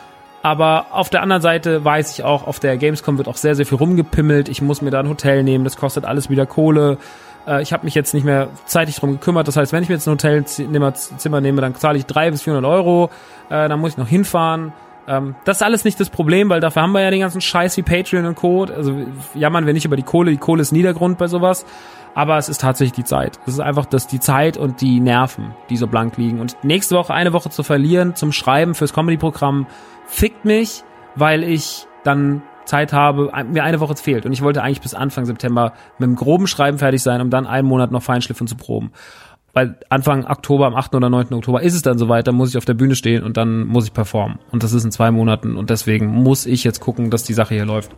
Aber auf der anderen Seite weiß ich auch, auf der Gamescom wird auch sehr, sehr viel rumgepimmelt. Ich muss mir da ein Hotel nehmen, das kostet alles wieder Kohle. Äh, ich habe mich jetzt nicht mehr zeitig drum gekümmert. Das heißt, wenn ich mir jetzt ein Hotelzimmer nehme, dann zahle ich drei bis 400 Euro. Äh, dann muss ich noch hinfahren. Ähm, das ist alles nicht das Problem, weil dafür haben wir ja den ganzen Scheiß wie Patreon und Code. Also jammern wir nicht über die Kohle. Die Kohle ist Niedergrund bei sowas. Aber es ist tatsächlich die Zeit. Es ist einfach das, die Zeit und die Nerven, die so blank liegen. Und nächste Woche eine Woche zu verlieren zum Schreiben fürs Comedy-Programm fickt mich, weil ich dann Zeit habe, mir eine Woche fehlt. Und ich wollte eigentlich bis Anfang September mit dem groben Schreiben fertig sein, um dann einen Monat noch Feinschliffen zu proben. Weil Anfang Oktober, am 8. oder 9. Oktober ist es dann soweit, dann muss ich auf der Bühne stehen und dann muss ich performen. Und das ist in zwei Monaten und deswegen muss ich jetzt gucken, dass die Sache hier läuft.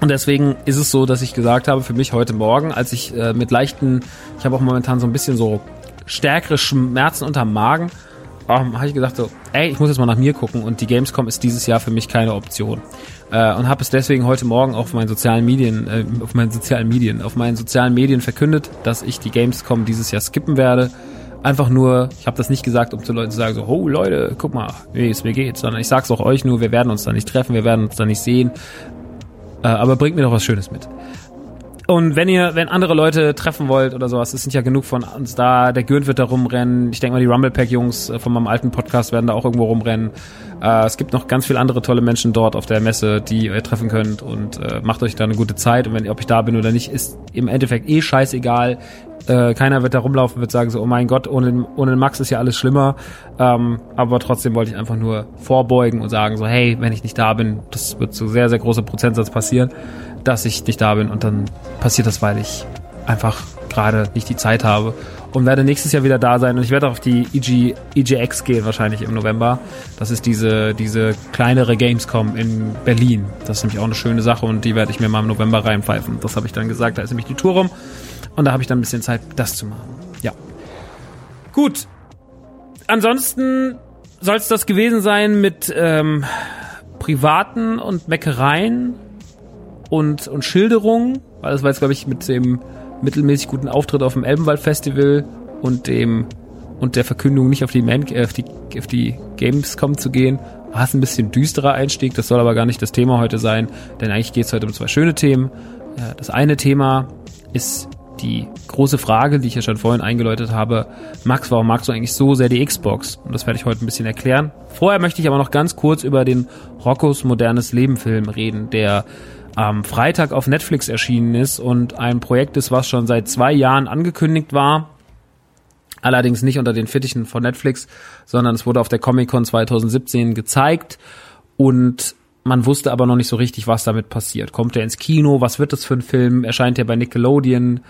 Und deswegen ist es so, dass ich gesagt habe, für mich heute Morgen, als ich äh, mit leichten, ich habe auch momentan so ein bisschen so stärkere Schmerzen unterm Magen, ähm, habe ich gesagt so, ey, ich muss jetzt mal nach mir gucken und die Gamescom ist dieses Jahr für mich keine Option. Äh, und habe es deswegen heute Morgen auf meinen sozialen Medien, äh, auf meinen sozialen Medien, auf meinen sozialen Medien verkündet, dass ich die Gamescom dieses Jahr skippen werde. Einfach nur, ich habe das nicht gesagt, um zu Leuten zu sagen, so, oh Leute, guck mal, wie es mir geht, sondern ich sag's auch euch nur, wir werden uns da nicht treffen, wir werden uns da nicht sehen. Äh, aber bringt mir doch was Schönes mit. Und wenn ihr, wenn andere Leute treffen wollt oder sowas, es sind ja genug von uns da, der Gürnt wird da rumrennen. Ich denke mal, die Rumblepack-Jungs äh, von meinem alten Podcast werden da auch irgendwo rumrennen. Äh, es gibt noch ganz viele andere tolle Menschen dort auf der Messe, die ihr treffen könnt und äh, macht euch da eine gute Zeit. Und wenn, ob ich da bin oder nicht, ist im Endeffekt eh scheißegal. Äh, keiner wird da rumlaufen, wird sagen so, oh mein Gott, ohne, ohne Max ist ja alles schlimmer. Ähm, aber trotzdem wollte ich einfach nur vorbeugen und sagen so, hey, wenn ich nicht da bin, das wird zu sehr, sehr großer Prozentsatz passieren dass ich nicht da bin und dann passiert das, weil ich einfach gerade nicht die Zeit habe und werde nächstes Jahr wieder da sein und ich werde auf die EG, EGX gehen wahrscheinlich im November. Das ist diese, diese kleinere Gamescom in Berlin. Das ist nämlich auch eine schöne Sache und die werde ich mir mal im November reinpfeifen. Das habe ich dann gesagt, da ist nämlich die Tour rum und da habe ich dann ein bisschen Zeit, das zu machen. Ja. Gut. Ansonsten soll es das gewesen sein mit ähm, privaten und Meckereien und, und Schilderungen, weil das war jetzt, glaube ich, mit dem mittelmäßig guten Auftritt auf dem Elbenwald Festival und dem und der Verkündung nicht auf die, Man äh, auf die, auf die Gamescom zu gehen, war es ein bisschen düsterer Einstieg. Das soll aber gar nicht das Thema heute sein, denn eigentlich geht es heute um zwei schöne Themen. Das eine Thema ist die große Frage, die ich ja schon vorhin eingeläutet habe. Max, warum magst du eigentlich so sehr die Xbox? Und das werde ich heute ein bisschen erklären. Vorher möchte ich aber noch ganz kurz über den Roccos modernes Leben Film reden, der am Freitag auf Netflix erschienen ist und ein Projekt ist, was schon seit zwei Jahren angekündigt war. Allerdings nicht unter den Fittichen von Netflix, sondern es wurde auf der Comic-Con 2017 gezeigt und man wusste aber noch nicht so richtig, was damit passiert. Kommt er ins Kino? Was wird das für ein Film? Erscheint er bei Nickelodeon?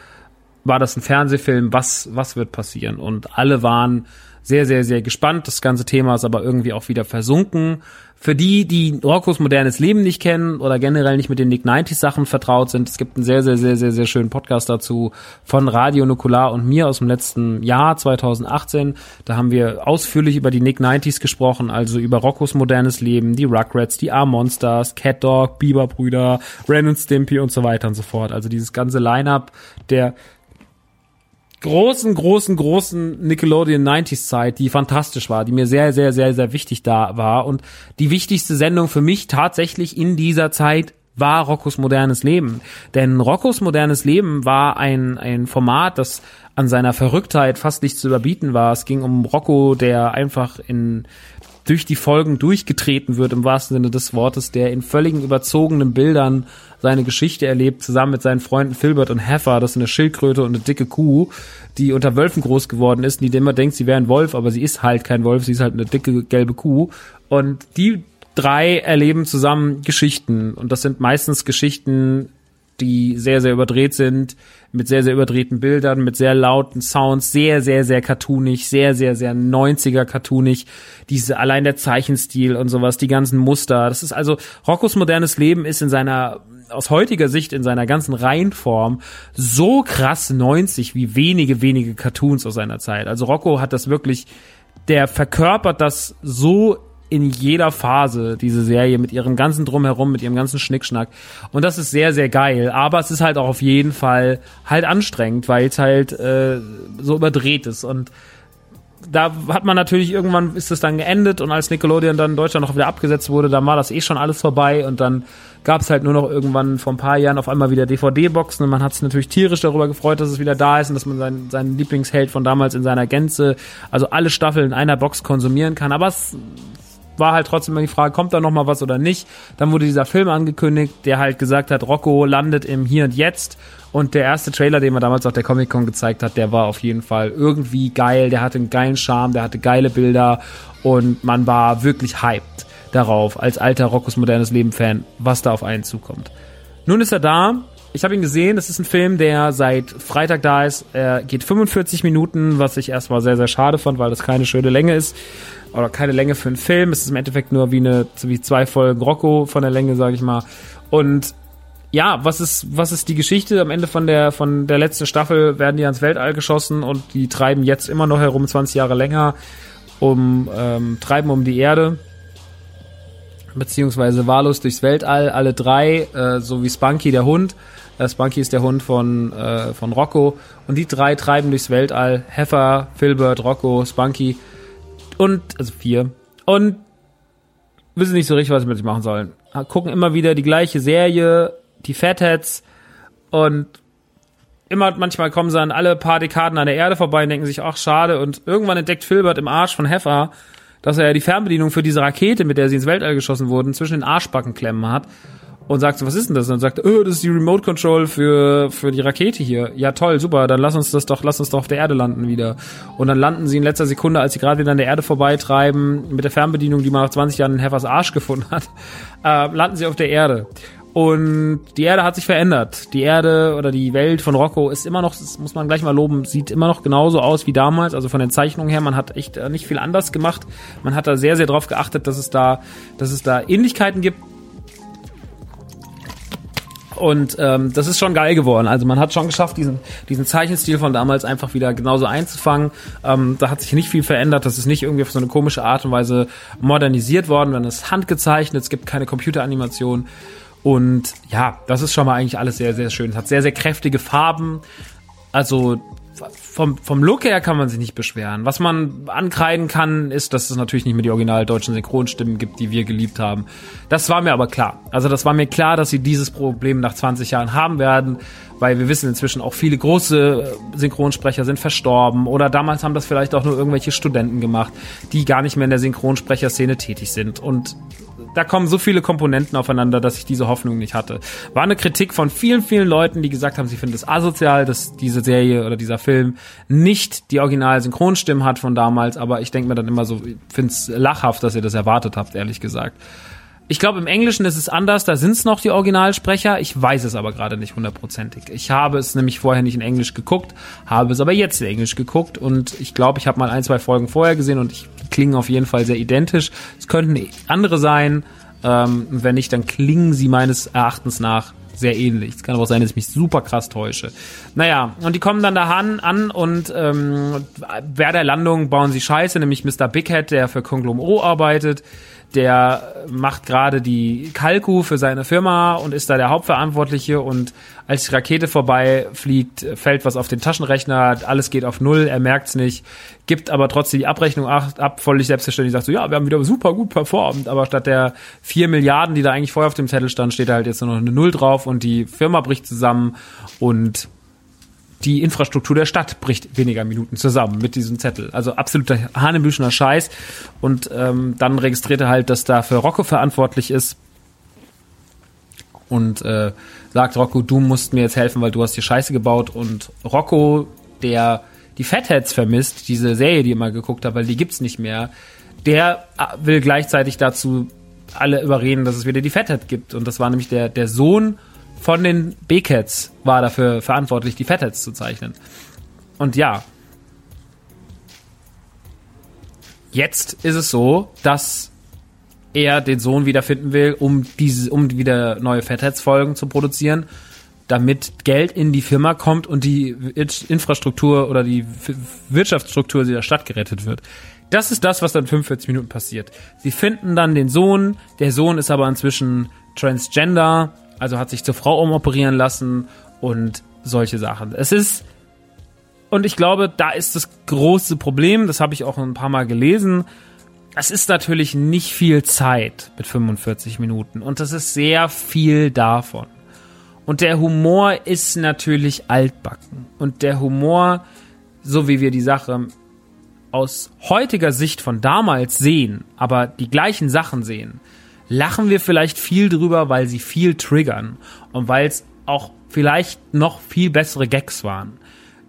War das ein Fernsehfilm? Was, was wird passieren? Und alle waren sehr, sehr, sehr gespannt. Das ganze Thema ist aber irgendwie auch wieder versunken. Für die, die Roccos modernes Leben nicht kennen oder generell nicht mit den Nick 90 Sachen vertraut sind, es gibt einen sehr, sehr, sehr, sehr, sehr schönen Podcast dazu von Radio Nukular und mir aus dem letzten Jahr 2018. Da haben wir ausführlich über die Nick 90s gesprochen, also über Roccos modernes Leben, die Rugrats, die A-Monsters, Cat Dog, Biberbrüder, Ren und Stimpy und so weiter und so fort. Also dieses ganze Line-up der großen, großen, großen Nickelodeon 90s Zeit, die fantastisch war, die mir sehr, sehr, sehr, sehr wichtig da war. Und die wichtigste Sendung für mich tatsächlich in dieser Zeit war Roccos modernes Leben. Denn Roccos modernes Leben war ein, ein Format, das an seiner Verrücktheit fast nicht zu überbieten war. Es ging um Rocco, der einfach in durch die Folgen durchgetreten wird, im wahrsten Sinne des Wortes, der in völligen überzogenen Bildern seine Geschichte erlebt, zusammen mit seinen Freunden Filbert und Heffer, das ist eine Schildkröte und eine dicke Kuh, die unter Wölfen groß geworden ist, die immer denkt, sie wäre ein Wolf, aber sie ist halt kein Wolf, sie ist halt eine dicke gelbe Kuh. Und die drei erleben zusammen Geschichten. Und das sind meistens Geschichten, die sehr, sehr überdreht sind, mit sehr, sehr überdrehten Bildern, mit sehr lauten Sounds, sehr, sehr, sehr cartoonig, sehr, sehr, sehr 90er cartoonig. Diese, allein der Zeichenstil und sowas, die ganzen Muster. Das ist also, Roccos modernes Leben ist in seiner, aus heutiger Sicht in seiner ganzen Reihenform so krass 90 wie wenige, wenige Cartoons aus seiner Zeit. Also Rocco hat das wirklich, der verkörpert das so in jeder Phase, diese Serie, mit ihrem ganzen Drumherum, mit ihrem ganzen Schnickschnack. Und das ist sehr, sehr geil. Aber es ist halt auch auf jeden Fall halt anstrengend, weil es halt äh, so überdreht ist. Und da hat man natürlich irgendwann ist es dann geendet und als Nickelodeon dann in Deutschland noch wieder abgesetzt wurde, dann war das eh schon alles vorbei und dann gab es halt nur noch irgendwann vor ein paar Jahren auf einmal wieder DVD-Boxen und man hat sich natürlich tierisch darüber gefreut, dass es wieder da ist und dass man seinen, seinen Lieblingsheld von damals in seiner Gänze, also alle Staffeln in einer Box konsumieren kann. Aber es war halt trotzdem immer die Frage, kommt da noch mal was oder nicht? Dann wurde dieser Film angekündigt, der halt gesagt hat, Rocco landet im Hier und Jetzt und der erste Trailer, den man damals auf der Comic-Con gezeigt hat, der war auf jeden Fall irgendwie geil, der hatte einen geilen Charme, der hatte geile Bilder und man war wirklich hyped darauf, als alter Roccos modernes Leben-Fan, was da auf einen zukommt. Nun ist er da. Ich habe ihn gesehen. Das ist ein Film, der seit Freitag da ist. Er geht 45 Minuten, was ich erstmal sehr, sehr schade fand, weil das keine schöne Länge ist. Oder keine Länge für einen Film. Es ist im Endeffekt nur wie eine, wie zwei Folgen Rocco von der Länge, sage ich mal. Und ja, was ist, was ist die Geschichte? Am Ende von der, von der letzten Staffel werden die ans Weltall geschossen und die treiben jetzt immer noch herum, 20 Jahre länger, um, ähm, treiben um die Erde beziehungsweise wahllos durchs Weltall, alle drei, äh, so wie Spunky der Hund. Äh, Spunky ist der Hund von, äh, von Rocco. Und die drei treiben durchs Weltall. Heifer, Filbert, Rocco, Spunky. Und, also vier. Und wissen nicht so richtig, was sie mit sich machen sollen. Gucken immer wieder die gleiche Serie, die Fatheads. Und immer, manchmal kommen sie an alle paar Dekaden an der Erde vorbei und denken sich, ach, schade. Und irgendwann entdeckt Filbert im Arsch von Heifer, dass er ja die Fernbedienung für diese Rakete, mit der sie ins Weltall geschossen wurden, zwischen den Arschbacken klemmen hat und sagt so, was ist denn das? Und dann sagt er, oh, das ist die Remote Control für, für die Rakete hier. Ja, toll, super, dann lass uns das doch, lass uns doch auf der Erde landen wieder. Und dann landen sie in letzter Sekunde, als sie gerade wieder an der Erde vorbeitreiben, mit der Fernbedienung, die man nach 20 Jahren in Heffers Arsch gefunden hat, äh, landen sie auf der Erde. Und die Erde hat sich verändert. Die Erde oder die Welt von Rocco ist immer noch, das muss man gleich mal loben, sieht immer noch genauso aus wie damals. Also von den Zeichnungen her, man hat echt nicht viel anders gemacht. Man hat da sehr, sehr drauf geachtet, dass es da, dass es da Ähnlichkeiten gibt. Und ähm, das ist schon geil geworden. Also man hat schon geschafft, diesen, diesen Zeichenstil von damals einfach wieder genauso einzufangen. Ähm, da hat sich nicht viel verändert. Das ist nicht irgendwie auf so eine komische Art und Weise modernisiert worden. Man ist handgezeichnet, es gibt keine Computeranimation. Und ja, das ist schon mal eigentlich alles sehr, sehr schön. Es hat sehr, sehr kräftige Farben. Also vom, vom Look her kann man sich nicht beschweren. Was man ankreiden kann, ist, dass es natürlich nicht mehr die original deutschen Synchronstimmen gibt, die wir geliebt haben. Das war mir aber klar. Also das war mir klar, dass sie dieses Problem nach 20 Jahren haben werden, weil wir wissen inzwischen auch viele große Synchronsprecher sind verstorben oder damals haben das vielleicht auch nur irgendwelche Studenten gemacht, die gar nicht mehr in der Synchronsprecherszene tätig sind. Und da kommen so viele Komponenten aufeinander, dass ich diese Hoffnung nicht hatte. War eine Kritik von vielen, vielen Leuten, die gesagt haben, sie finden es asozial, dass diese Serie oder dieser Film nicht die original Synchronstimmen hat von damals, aber ich denke mir dann immer so, finde es lachhaft, dass ihr das erwartet habt, ehrlich gesagt. Ich glaube, im Englischen ist es anders, da sind es noch die Originalsprecher. Ich weiß es aber gerade nicht hundertprozentig. Ich habe es nämlich vorher nicht in Englisch geguckt, habe es aber jetzt in Englisch geguckt und ich glaube, ich habe mal ein, zwei Folgen vorher gesehen und ich klingen auf jeden Fall sehr identisch. Es könnten andere sein. Ähm, wenn nicht, dann klingen sie meines Erachtens nach sehr ähnlich. Es kann aber auch sein, dass ich mich super krass täusche. Naja, und die kommen dann da an, an und ähm, während der Landung bauen sie Scheiße, nämlich Mr. Bighead, der für Conglomerate arbeitet der macht gerade die Kalku für seine Firma und ist da der Hauptverantwortliche und als die Rakete vorbei fliegt, fällt was auf den Taschenrechner, alles geht auf Null, er merkt's nicht, gibt aber trotzdem die Abrechnung ab, völlig selbstverständlich, sagt so, ja, wir haben wieder super gut performt, aber statt der vier Milliarden, die da eigentlich vorher auf dem Zettel stand, steht da halt jetzt nur noch eine Null drauf und die Firma bricht zusammen und die Infrastruktur der Stadt bricht weniger Minuten zusammen mit diesem Zettel. Also absoluter hanebüchener Scheiß. Und ähm, dann registriert er halt, dass da für Rocco verantwortlich ist. Und äh, sagt Rocco, du musst mir jetzt helfen, weil du hast die Scheiße gebaut. Und Rocco, der die Fatheads vermisst, diese Serie, die er immer geguckt hat, weil die gibt's nicht mehr, der äh, will gleichzeitig dazu alle überreden, dass es wieder die Fathead gibt. Und das war nämlich der, der Sohn von den B-Cats war dafür verantwortlich, die Fatheads zu zeichnen. Und ja, jetzt ist es so, dass er den Sohn wiederfinden will, um diese, um wieder neue Fatheads-Folgen zu produzieren, damit Geld in die Firma kommt und die Infrastruktur oder die Wirtschaftsstruktur der Stadt gerettet wird. Das ist das, was dann 45 Minuten passiert. Sie finden dann den Sohn, der Sohn ist aber inzwischen transgender also hat sich zur Frau umoperieren lassen und solche Sachen. Es ist Und ich glaube, da ist das große Problem, das habe ich auch ein paar Mal gelesen. Es ist natürlich nicht viel Zeit mit 45 Minuten und das ist sehr viel davon. Und der Humor ist natürlich altbacken. Und der Humor, so wie wir die Sache aus heutiger Sicht von damals sehen, aber die gleichen Sachen sehen, lachen wir vielleicht viel drüber, weil sie viel triggern und weil es auch vielleicht noch viel bessere Gags waren.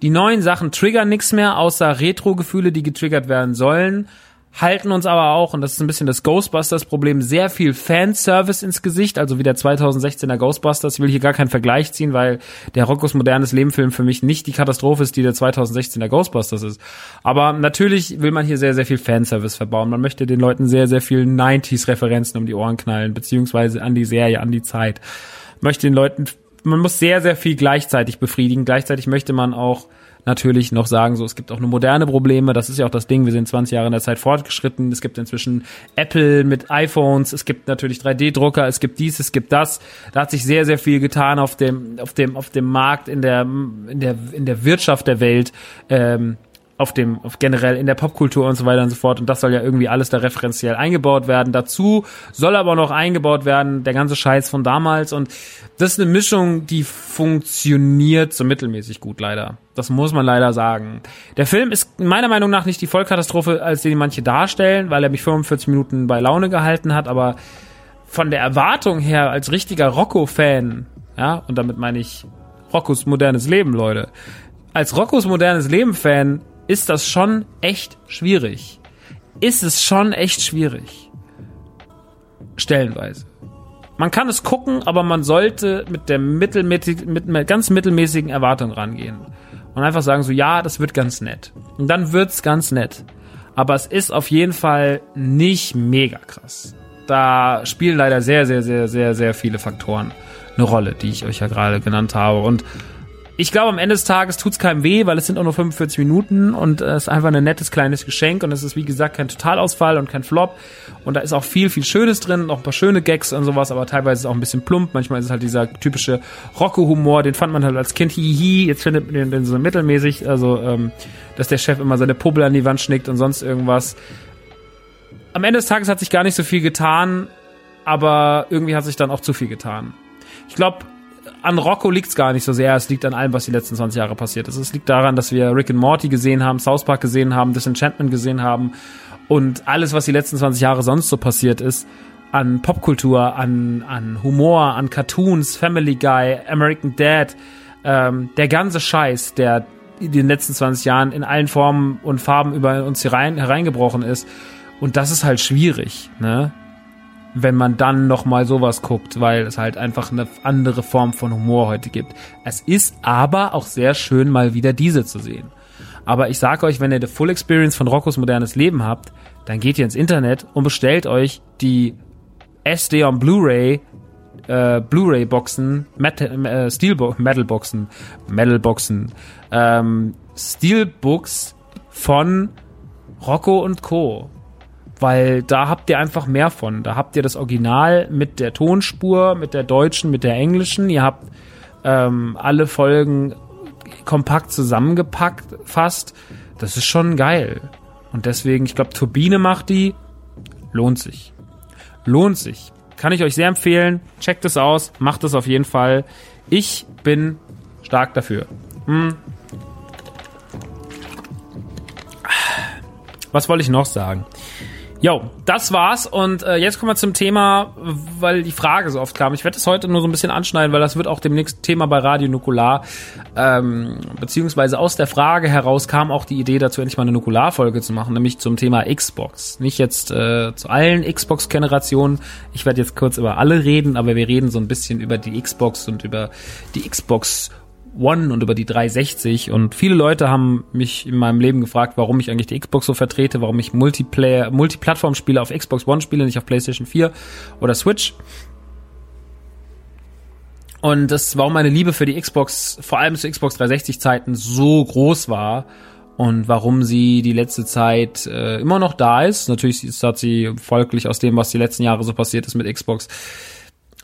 Die neuen Sachen triggern nichts mehr, außer Retro-Gefühle, die getriggert werden sollen halten uns aber auch, und das ist ein bisschen das Ghostbusters-Problem, sehr viel Fanservice ins Gesicht, also wie der 2016er Ghostbusters. Ich will hier gar keinen Vergleich ziehen, weil der Roccos modernes Leben-Film für mich nicht die Katastrophe ist, die der 2016er Ghostbusters ist. Aber natürlich will man hier sehr, sehr viel Fanservice verbauen. Man möchte den Leuten sehr, sehr viel 90s-Referenzen um die Ohren knallen, beziehungsweise an die Serie, an die Zeit. Möchte den Leuten, man muss sehr, sehr viel gleichzeitig befriedigen. Gleichzeitig möchte man auch natürlich noch sagen, so es gibt auch eine moderne Probleme, das ist ja auch das Ding, wir sind 20 Jahre in der Zeit fortgeschritten, es gibt inzwischen Apple mit iPhones, es gibt natürlich 3D-Drucker, es gibt dies, es gibt das. Da hat sich sehr, sehr viel getan auf dem, auf dem, auf dem Markt, in der, in der, in der Wirtschaft der Welt. Ähm, auf dem, auf generell in der Popkultur und so weiter und so fort. Und das soll ja irgendwie alles da referenziell eingebaut werden. Dazu soll aber noch eingebaut werden der ganze Scheiß von damals. Und das ist eine Mischung, die funktioniert so mittelmäßig gut, leider. Das muss man leider sagen. Der Film ist meiner Meinung nach nicht die Vollkatastrophe, als den manche darstellen, weil er mich 45 Minuten bei Laune gehalten hat, aber von der Erwartung her als richtiger Rocco-Fan, ja, und damit meine ich Roccos modernes Leben, Leute. Als Roccos modernes Leben-Fan ist das schon echt schwierig. Ist es schon echt schwierig. Stellenweise. Man kann es gucken, aber man sollte mit der mittelmäßig, mit einer ganz mittelmäßigen Erwartung rangehen. Und einfach sagen so, ja, das wird ganz nett. Und dann wird's ganz nett. Aber es ist auf jeden Fall nicht mega krass. Da spielen leider sehr, sehr, sehr, sehr, sehr viele Faktoren eine Rolle, die ich euch ja gerade genannt habe. Und ich glaube, am Ende des Tages tut's keinem weh, weil es sind auch nur 45 Minuten und es ist einfach ein nettes kleines Geschenk und es ist wie gesagt kein Totalausfall und kein Flop und da ist auch viel, viel Schönes drin, noch ein paar schöne Gags und sowas, aber teilweise ist es auch ein bisschen plump, manchmal ist es halt dieser typische Rocco-Humor, den fand man halt als Kind hihi, jetzt findet man den so mittelmäßig, also ähm, dass der Chef immer seine Pubbel an die Wand schnickt und sonst irgendwas. Am Ende des Tages hat sich gar nicht so viel getan, aber irgendwie hat sich dann auch zu viel getan. Ich glaube, an Rocco liegt's gar nicht so sehr. Es liegt an allem, was die letzten 20 Jahre passiert ist. Es liegt daran, dass wir Rick and Morty gesehen haben, South Park gesehen haben, Disenchantment gesehen haben und alles, was die letzten 20 Jahre sonst so passiert ist, an Popkultur, an, an Humor, an Cartoons, Family Guy, American Dad, ähm, der ganze Scheiß, der in den letzten 20 Jahren in allen Formen und Farben über uns herein, hereingebrochen ist. Und das ist halt schwierig, ne? Wenn man dann noch mal sowas guckt, weil es halt einfach eine andere Form von Humor heute gibt. Es ist aber auch sehr schön, mal wieder diese zu sehen. Aber ich sage euch, wenn ihr die Full Experience von Roccos modernes Leben habt, dann geht ihr ins Internet und bestellt euch die SD on Blu-ray äh, Blu-ray Boxen, Metal, äh, Steel Metal Boxen, Metal Boxen, ähm, Steelbooks von Rocco und Co weil da habt ihr einfach mehr von. Da habt ihr das Original mit der Tonspur, mit der deutschen, mit der englischen. Ihr habt ähm, alle Folgen kompakt zusammengepackt fast. Das ist schon geil. Und deswegen, ich glaube, Turbine macht die. Lohnt sich. Lohnt sich. Kann ich euch sehr empfehlen. Checkt es aus. Macht es auf jeden Fall. Ich bin stark dafür. Hm. Was wollte ich noch sagen? Jo, das war's und äh, jetzt kommen wir zum Thema, weil die Frage so oft kam. Ich werde das heute nur so ein bisschen anschneiden, weil das wird auch demnächst Thema bei Radio Nukular. Ähm, beziehungsweise aus der Frage heraus kam auch die Idee dazu, endlich mal eine Nukular-Folge zu machen, nämlich zum Thema Xbox. Nicht jetzt äh, zu allen Xbox-Generationen. Ich werde jetzt kurz über alle reden, aber wir reden so ein bisschen über die Xbox und über die Xbox One und über die 360 und viele Leute haben mich in meinem Leben gefragt, warum ich eigentlich die Xbox so vertrete, warum ich Multiplayer, Multiplattform-Spiele auf Xbox One spiele, nicht auf PlayStation 4 oder Switch. Und das, warum meine Liebe für die Xbox, vor allem zu Xbox 360 Zeiten so groß war und warum sie die letzte Zeit äh, immer noch da ist. Natürlich hat sie folglich aus dem, was die letzten Jahre so passiert ist mit Xbox,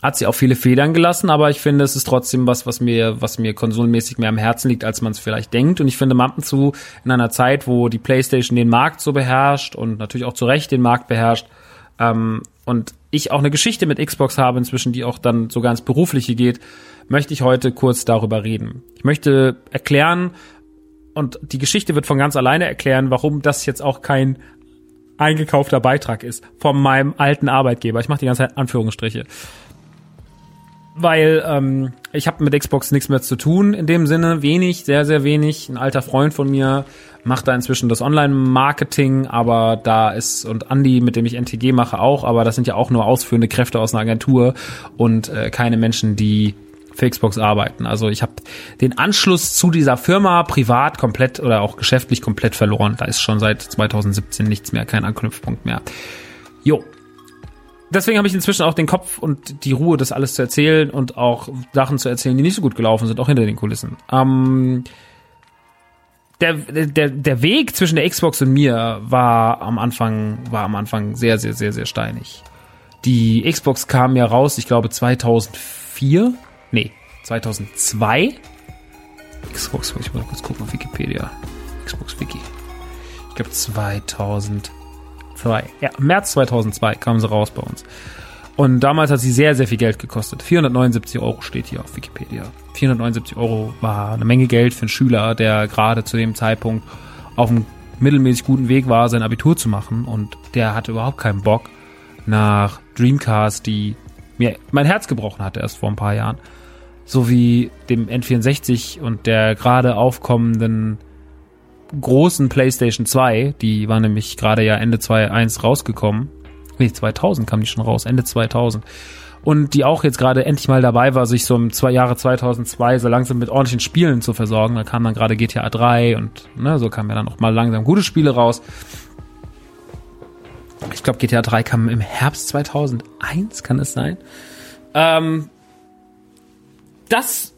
hat sie auch viele Federn gelassen, aber ich finde, es ist trotzdem was, was mir, was mir konsolmäßig mehr am Herzen liegt, als man es vielleicht denkt. Und ich finde Mappen zu in einer Zeit, wo die PlayStation den Markt so beherrscht und natürlich auch zu Recht den Markt beherrscht, ähm, und ich auch eine Geschichte mit Xbox habe inzwischen, die auch dann sogar ins Berufliche geht, möchte ich heute kurz darüber reden. Ich möchte erklären, und die Geschichte wird von ganz alleine erklären, warum das jetzt auch kein eingekaufter Beitrag ist von meinem alten Arbeitgeber. Ich mache die ganze Zeit Anführungsstriche weil ähm, ich habe mit Xbox nichts mehr zu tun in dem Sinne, wenig, sehr, sehr wenig. Ein alter Freund von mir macht da inzwischen das Online-Marketing, aber da ist, und Andy, mit dem ich NTG mache, auch, aber das sind ja auch nur ausführende Kräfte aus einer Agentur und äh, keine Menschen, die für Xbox arbeiten. Also ich habe den Anschluss zu dieser Firma privat komplett oder auch geschäftlich komplett verloren. Da ist schon seit 2017 nichts mehr, kein Anknüpfpunkt mehr. Jo, deswegen habe ich inzwischen auch den Kopf und die Ruhe, das alles zu erzählen und auch Sachen zu erzählen, die nicht so gut gelaufen sind, auch hinter den Kulissen. Ähm, der, der, der Weg zwischen der Xbox und mir war am Anfang, war am Anfang sehr, sehr, sehr, sehr steinig. Die Xbox kam ja raus, ich glaube 2004, nee, 2002. Xbox, ich mal kurz gucken auf Wikipedia. Xbox Wiki. Ich glaube 2000 2002. Ja, März 2002 kam sie raus bei uns. Und damals hat sie sehr, sehr viel Geld gekostet. 479 Euro steht hier auf Wikipedia. 479 Euro war eine Menge Geld für einen Schüler, der gerade zu dem Zeitpunkt auf einem mittelmäßig guten Weg war, sein Abitur zu machen. Und der hatte überhaupt keinen Bock nach Dreamcast, die mir mein Herz gebrochen hatte erst vor ein paar Jahren, sowie dem N64 und der gerade aufkommenden großen PlayStation 2, die war nämlich gerade ja Ende 2001 rausgekommen. Nee, 2000 kam die schon raus, Ende 2000. Und die auch jetzt gerade endlich mal dabei war, sich so im zwei Jahre 2002 so langsam mit ordentlichen Spielen zu versorgen. Da kam dann gerade GTA 3 und ne, so kamen ja dann auch mal langsam gute Spiele raus. Ich glaube, GTA 3 kam im Herbst 2001, kann es sein? Ähm, das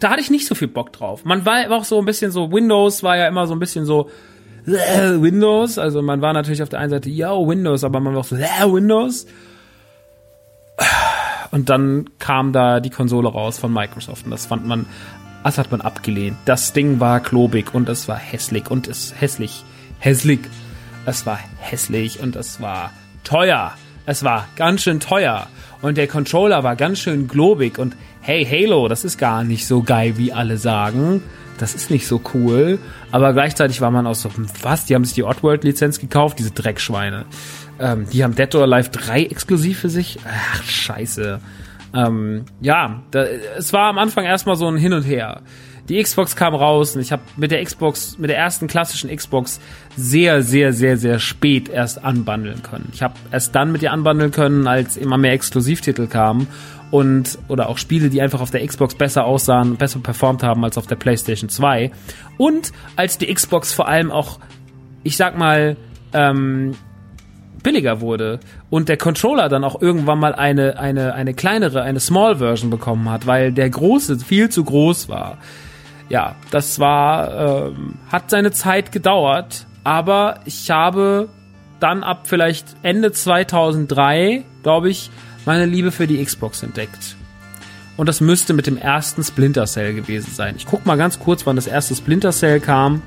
da hatte ich nicht so viel Bock drauf. Man war auch so ein bisschen so, Windows war ja immer so ein bisschen so, äh, Windows, also man war natürlich auf der einen Seite, ja, Windows, aber man war auch so, äh, Windows. Und dann kam da die Konsole raus von Microsoft und das fand man, das hat man abgelehnt. Das Ding war klobig und es war hässlich und es hässlich, hässlich. Es war hässlich und es war teuer. Es war ganz schön teuer und der Controller war ganz schön globig und hey, Halo, das ist gar nicht so geil, wie alle sagen. Das ist nicht so cool. Aber gleichzeitig war man auch so, hm, was? Die haben sich die Oddworld-Lizenz gekauft, diese Dreckschweine. Ähm, die haben Dead or Alive 3 exklusiv für sich. Ach, scheiße. Ähm, ja, da, es war am Anfang erstmal so ein Hin und Her. Die Xbox kam raus und ich habe mit der Xbox, mit der ersten klassischen Xbox sehr, sehr, sehr, sehr spät erst anbandeln können. Ich habe erst dann mit ihr anbandeln können, als immer mehr Exklusivtitel kamen und oder auch Spiele, die einfach auf der Xbox besser aussahen, besser performt haben als auf der PlayStation 2 und als die Xbox vor allem auch, ich sag mal, ähm, billiger wurde und der Controller dann auch irgendwann mal eine eine eine kleinere, eine Small Version bekommen hat, weil der große viel zu groß war. Ja, das war ähm, hat seine Zeit gedauert, aber ich habe dann ab vielleicht Ende 2003, glaube ich, meine Liebe für die Xbox entdeckt. Und das müsste mit dem ersten Splinter Cell gewesen sein. Ich guck mal ganz kurz, wann das erste Splinter Cell kam.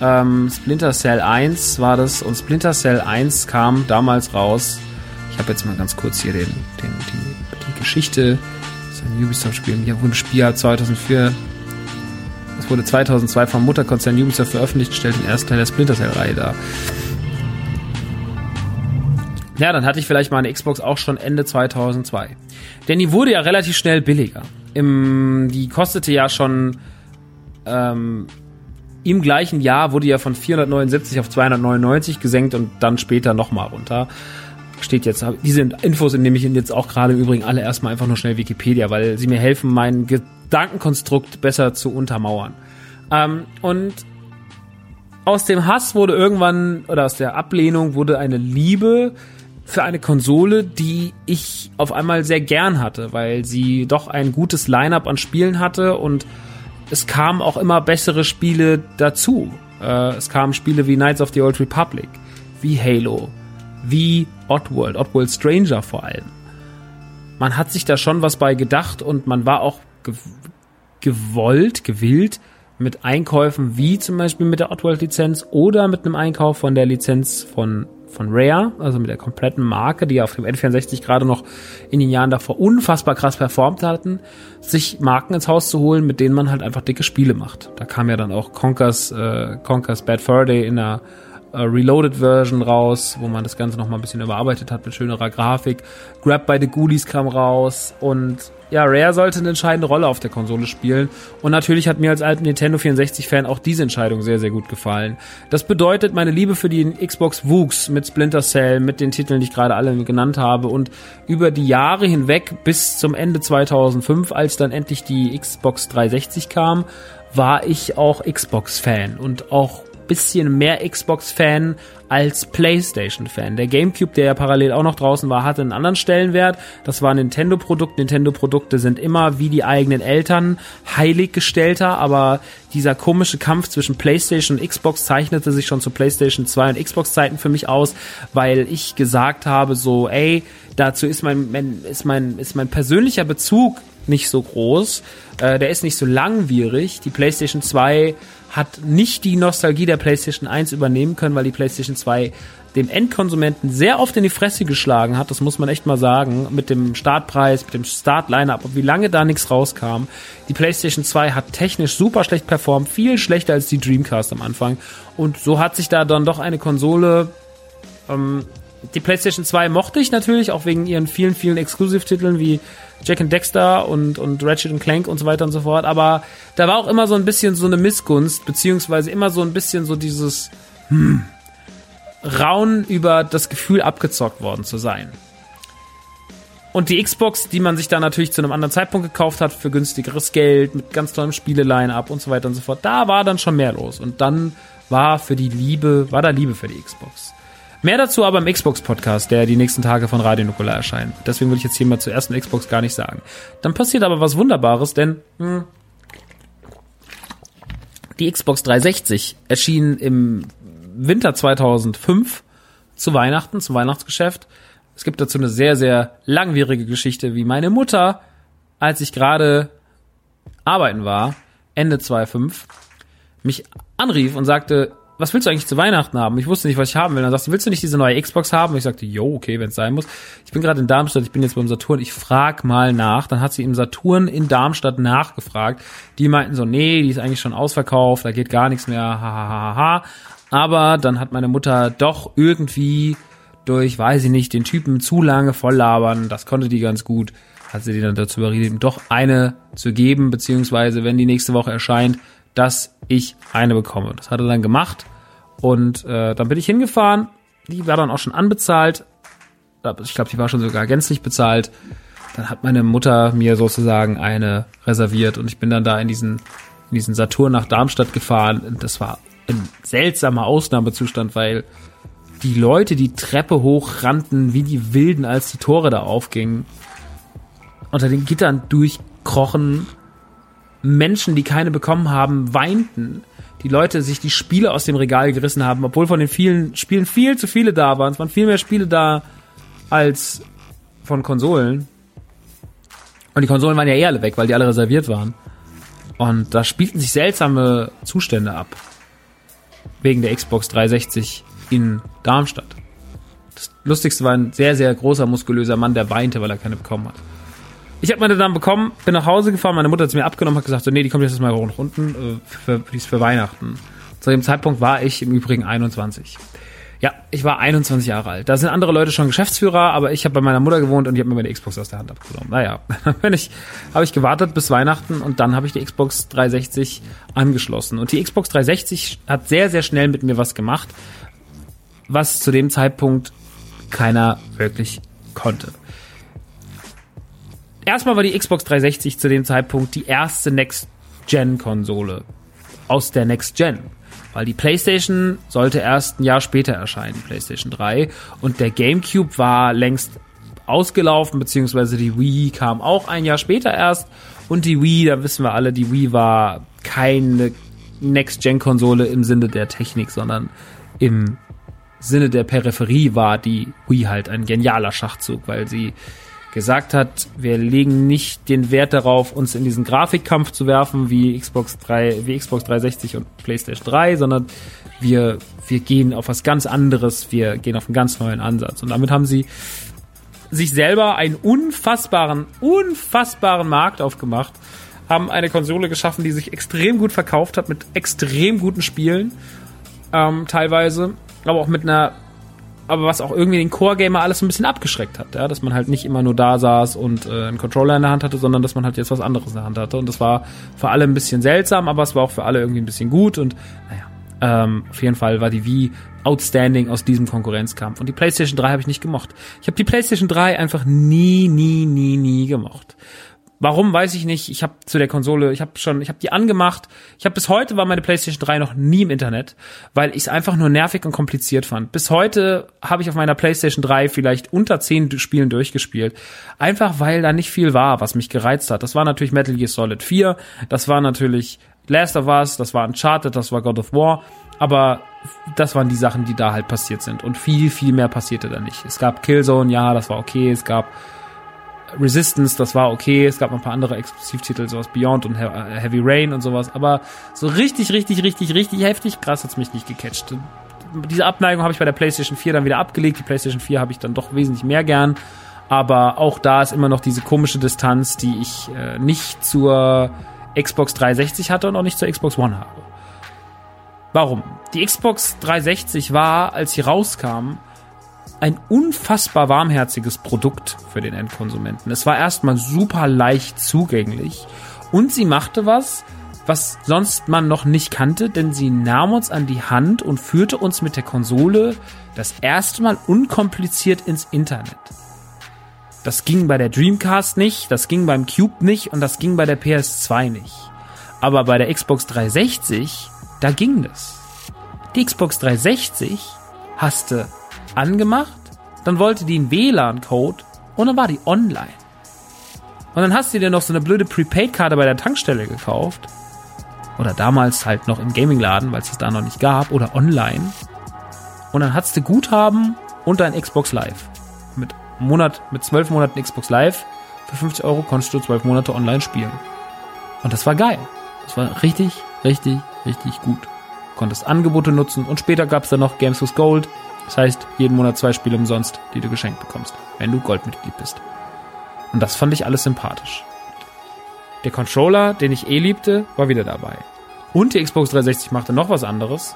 Ähm, Splinter Cell 1 war das und Splinter Cell 1 kam damals raus. Ich habe jetzt mal ganz kurz hier den, den, die, die Geschichte. Das ist ein Ubisoft-Spiel. Hier wurde Spiel 2004. Das wurde 2002 vom Mutterkonzern Ubisoft veröffentlicht, stellt den ersten Teil der Splinter Cell-Reihe dar. Ja, dann hatte ich vielleicht meine Xbox auch schon Ende 2002. Denn die wurde ja relativ schnell billiger. Im, die kostete ja schon ähm, im gleichen Jahr wurde ja von 479 auf 299 gesenkt und dann später nochmal runter. Steht jetzt, diese Infos nehme ich jetzt auch gerade im Übrigen alle erstmal einfach nur schnell Wikipedia, weil sie mir helfen, mein Gedankenkonstrukt besser zu untermauern. Ähm, und aus dem Hass wurde irgendwann, oder aus der Ablehnung wurde eine Liebe für eine Konsole, die ich auf einmal sehr gern hatte, weil sie doch ein gutes Line-up an Spielen hatte und es kamen auch immer bessere Spiele dazu. Äh, es kamen Spiele wie Knights of the Old Republic, wie Halo, wie Oddworld, Oddworld Stranger vor allem. man hat sich da schon was bei gedacht und man war auch gewollt, gewillt mit Einkäufen wie zum Beispiel mit der Oddworld-Lizenz oder mit einem Einkauf von der Lizenz von von Rare, also mit der kompletten Marke, die auf dem N64 gerade noch in den Jahren davor unfassbar krass performt hatten, sich Marken ins Haus zu holen, mit denen man halt einfach dicke Spiele macht. Da kam ja dann auch Conkers, äh, Conkers Bad Fur Day in der Reloaded Version raus, wo man das Ganze noch mal ein bisschen überarbeitet hat mit schönerer Grafik. Grab by the Ghoulies kam raus und ja, Rare sollte eine entscheidende Rolle auf der Konsole spielen. Und natürlich hat mir als alten Nintendo 64-Fan auch diese Entscheidung sehr, sehr gut gefallen. Das bedeutet, meine Liebe für die Xbox wuchs mit Splinter Cell, mit den Titeln, die ich gerade alle genannt habe. Und über die Jahre hinweg bis zum Ende 2005, als dann endlich die Xbox 360 kam, war ich auch Xbox-Fan und auch bisschen mehr Xbox-Fan als PlayStation-Fan. Der GameCube, der ja parallel auch noch draußen war, hatte einen anderen Stellenwert. Das war Nintendo-Produkt. Nintendo-Produkte sind immer wie die eigenen Eltern heilig gestellter, aber dieser komische Kampf zwischen PlayStation und Xbox zeichnete sich schon zu PlayStation 2 und Xbox-Zeiten für mich aus, weil ich gesagt habe, so, ey, dazu ist mein, mein, ist mein, ist mein persönlicher Bezug nicht so groß. Äh, der ist nicht so langwierig. Die PlayStation 2 hat nicht die Nostalgie der PlayStation 1 übernehmen können, weil die PlayStation 2 dem Endkonsumenten sehr oft in die Fresse geschlagen hat, das muss man echt mal sagen, mit dem Startpreis, mit dem Start-Line-Up, wie lange da nichts rauskam. Die PlayStation 2 hat technisch super schlecht performt, viel schlechter als die Dreamcast am Anfang. Und so hat sich da dann doch eine Konsole ähm, die PlayStation 2 mochte ich natürlich, auch wegen ihren vielen, vielen Exclusive-Titeln wie Jack and Dexter und, und Ratchet and Clank und so weiter und so fort. Aber da war auch immer so ein bisschen so eine Missgunst, beziehungsweise immer so ein bisschen so dieses hm, Raun über das Gefühl, abgezockt worden zu sein. Und die Xbox, die man sich da natürlich zu einem anderen Zeitpunkt gekauft hat, für günstigeres Geld, mit ganz tollem Spieleline-up und so weiter und so fort, da war dann schon mehr los. Und dann war für die Liebe, war da Liebe für die Xbox. Mehr dazu aber im Xbox-Podcast, der die nächsten Tage von Radio Nukular erscheint. Deswegen will ich jetzt hier mal zur ersten Xbox gar nicht sagen. Dann passiert aber was Wunderbares, denn hm, die Xbox 360 erschien im Winter 2005 zu Weihnachten, zum Weihnachtsgeschäft. Es gibt dazu eine sehr, sehr langwierige Geschichte, wie meine Mutter, als ich gerade arbeiten war, Ende 2005, mich anrief und sagte, was willst du eigentlich zu Weihnachten haben? Ich wusste nicht, was ich haben will. Dann sagst du, willst du nicht diese neue Xbox haben? Und ich sagte, jo, okay, wenn es sein muss. Ich bin gerade in Darmstadt, ich bin jetzt beim Saturn, ich frag mal nach. Dann hat sie im Saturn in Darmstadt nachgefragt. Die meinten so, nee, die ist eigentlich schon ausverkauft, da geht gar nichts mehr, ha, ha, ha, ha. Aber dann hat meine Mutter doch irgendwie durch, weiß ich nicht, den Typen zu lange voll labern, das konnte die ganz gut, hat sie die dann dazu überredet, doch eine zu geben, beziehungsweise, wenn die nächste Woche erscheint, dass ich eine bekomme. Das hat er dann gemacht und äh, dann bin ich hingefahren. Die war dann auch schon anbezahlt. Ich glaube, die war schon sogar gänzlich bezahlt. Dann hat meine Mutter mir sozusagen eine reserviert und ich bin dann da in diesen, in diesen Saturn nach Darmstadt gefahren. Und das war ein seltsamer Ausnahmezustand, weil die Leute die Treppe hochrannten wie die Wilden, als die Tore da aufgingen. Unter den Gittern durchkrochen Menschen, die keine bekommen haben, weinten. Die Leute sich die Spiele aus dem Regal gerissen haben, obwohl von den vielen Spielen viel zu viele da waren. Es waren viel mehr Spiele da als von Konsolen. Und die Konsolen waren ja eh alle weg, weil die alle reserviert waren. Und da spielten sich seltsame Zustände ab. Wegen der Xbox 360 in Darmstadt. Das Lustigste war ein sehr, sehr großer, muskulöser Mann, der weinte, weil er keine bekommen hat. Ich habe meine dann bekommen, bin nach Hause gefahren, meine Mutter hat sie mir abgenommen, hat gesagt, so, nee, die kommt jetzt mal nach unten, äh, für, ist für Weihnachten. Zu dem Zeitpunkt war ich im Übrigen 21. Ja, ich war 21 Jahre alt. Da sind andere Leute schon Geschäftsführer, aber ich habe bei meiner Mutter gewohnt und die hat mir meine Xbox aus der Hand abgenommen. Naja, dann ich, habe ich gewartet bis Weihnachten und dann habe ich die Xbox 360 angeschlossen. Und die Xbox 360 hat sehr, sehr schnell mit mir was gemacht, was zu dem Zeitpunkt keiner wirklich konnte. Erstmal war die Xbox 360 zu dem Zeitpunkt die erste Next-Gen-Konsole aus der Next-Gen. Weil die PlayStation sollte erst ein Jahr später erscheinen, PlayStation 3. Und der GameCube war längst ausgelaufen, beziehungsweise die Wii kam auch ein Jahr später erst. Und die Wii, da wissen wir alle, die Wii war keine Next-Gen-Konsole im Sinne der Technik, sondern im Sinne der Peripherie war die Wii halt ein genialer Schachzug, weil sie gesagt hat, wir legen nicht den Wert darauf, uns in diesen Grafikkampf zu werfen wie Xbox 3, wie Xbox 360 und PlayStation 3, sondern wir, wir gehen auf was ganz anderes, wir gehen auf einen ganz neuen Ansatz. Und damit haben sie sich selber einen unfassbaren, unfassbaren Markt aufgemacht, haben eine Konsole geschaffen, die sich extrem gut verkauft hat, mit extrem guten Spielen, ähm, teilweise, aber auch mit einer aber was auch irgendwie den Core-Gamer alles ein bisschen abgeschreckt hat, ja, dass man halt nicht immer nur da saß und äh, einen Controller in der Hand hatte, sondern dass man halt jetzt was anderes in der Hand hatte. Und das war für alle ein bisschen seltsam, aber es war auch für alle irgendwie ein bisschen gut und naja, ähm, auf jeden Fall war die Wii outstanding aus diesem Konkurrenzkampf. Und die PlayStation 3 habe ich nicht gemocht. Ich habe die PlayStation 3 einfach nie, nie, nie, nie gemocht. Warum weiß ich nicht. Ich habe zu der Konsole, ich habe schon, ich habe die angemacht. Ich habe bis heute war meine PlayStation 3 noch nie im Internet, weil ich es einfach nur nervig und kompliziert fand. Bis heute habe ich auf meiner PlayStation 3 vielleicht unter zehn Spielen durchgespielt, einfach weil da nicht viel war, was mich gereizt hat. Das war natürlich Metal Gear Solid 4, das war natürlich Last of Us, das war Uncharted, das war God of War, aber das waren die Sachen, die da halt passiert sind und viel viel mehr passierte da nicht. Es gab Killzone, ja, das war okay, es gab Resistance, das war okay. Es gab noch ein paar andere Exklusivtitel, sowas Beyond und äh, Heavy Rain und sowas. Aber so richtig, richtig, richtig, richtig heftig krass hat's mich nicht gecatcht. Diese Abneigung habe ich bei der PlayStation 4 dann wieder abgelegt. Die PlayStation 4 habe ich dann doch wesentlich mehr gern. Aber auch da ist immer noch diese komische Distanz, die ich äh, nicht zur Xbox 360 hatte und auch nicht zur Xbox One habe. Warum? Die Xbox 360 war, als sie rauskam, ein unfassbar warmherziges Produkt für den Endkonsumenten. Es war erstmal super leicht zugänglich und sie machte was, was sonst man noch nicht kannte, denn sie nahm uns an die Hand und führte uns mit der Konsole das erste Mal unkompliziert ins Internet. Das ging bei der Dreamcast nicht, das ging beim Cube nicht und das ging bei der PS2 nicht. Aber bei der Xbox 360, da ging das. Die Xbox 360 hasste angemacht, dann wollte die einen WLAN-Code und dann war die online. Und dann hast du dir noch so eine blöde Prepaid-Karte bei der Tankstelle gekauft. Oder damals halt noch im Gaming-Laden, weil es das da noch nicht gab. Oder online. Und dann hattest du Guthaben und dein Xbox Live. Mit Monat, mit zwölf Monaten Xbox Live. Für 50 Euro konntest du zwölf Monate online spielen. Und das war geil. Das war richtig, richtig, richtig gut. Du konntest Angebote nutzen und später gab es dann noch Games with Gold. Das heißt, jeden Monat zwei Spiele umsonst, die du geschenkt bekommst, wenn du Goldmitglied bist. Und das fand ich alles sympathisch. Der Controller, den ich eh liebte, war wieder dabei. Und die Xbox 360 machte noch was anderes.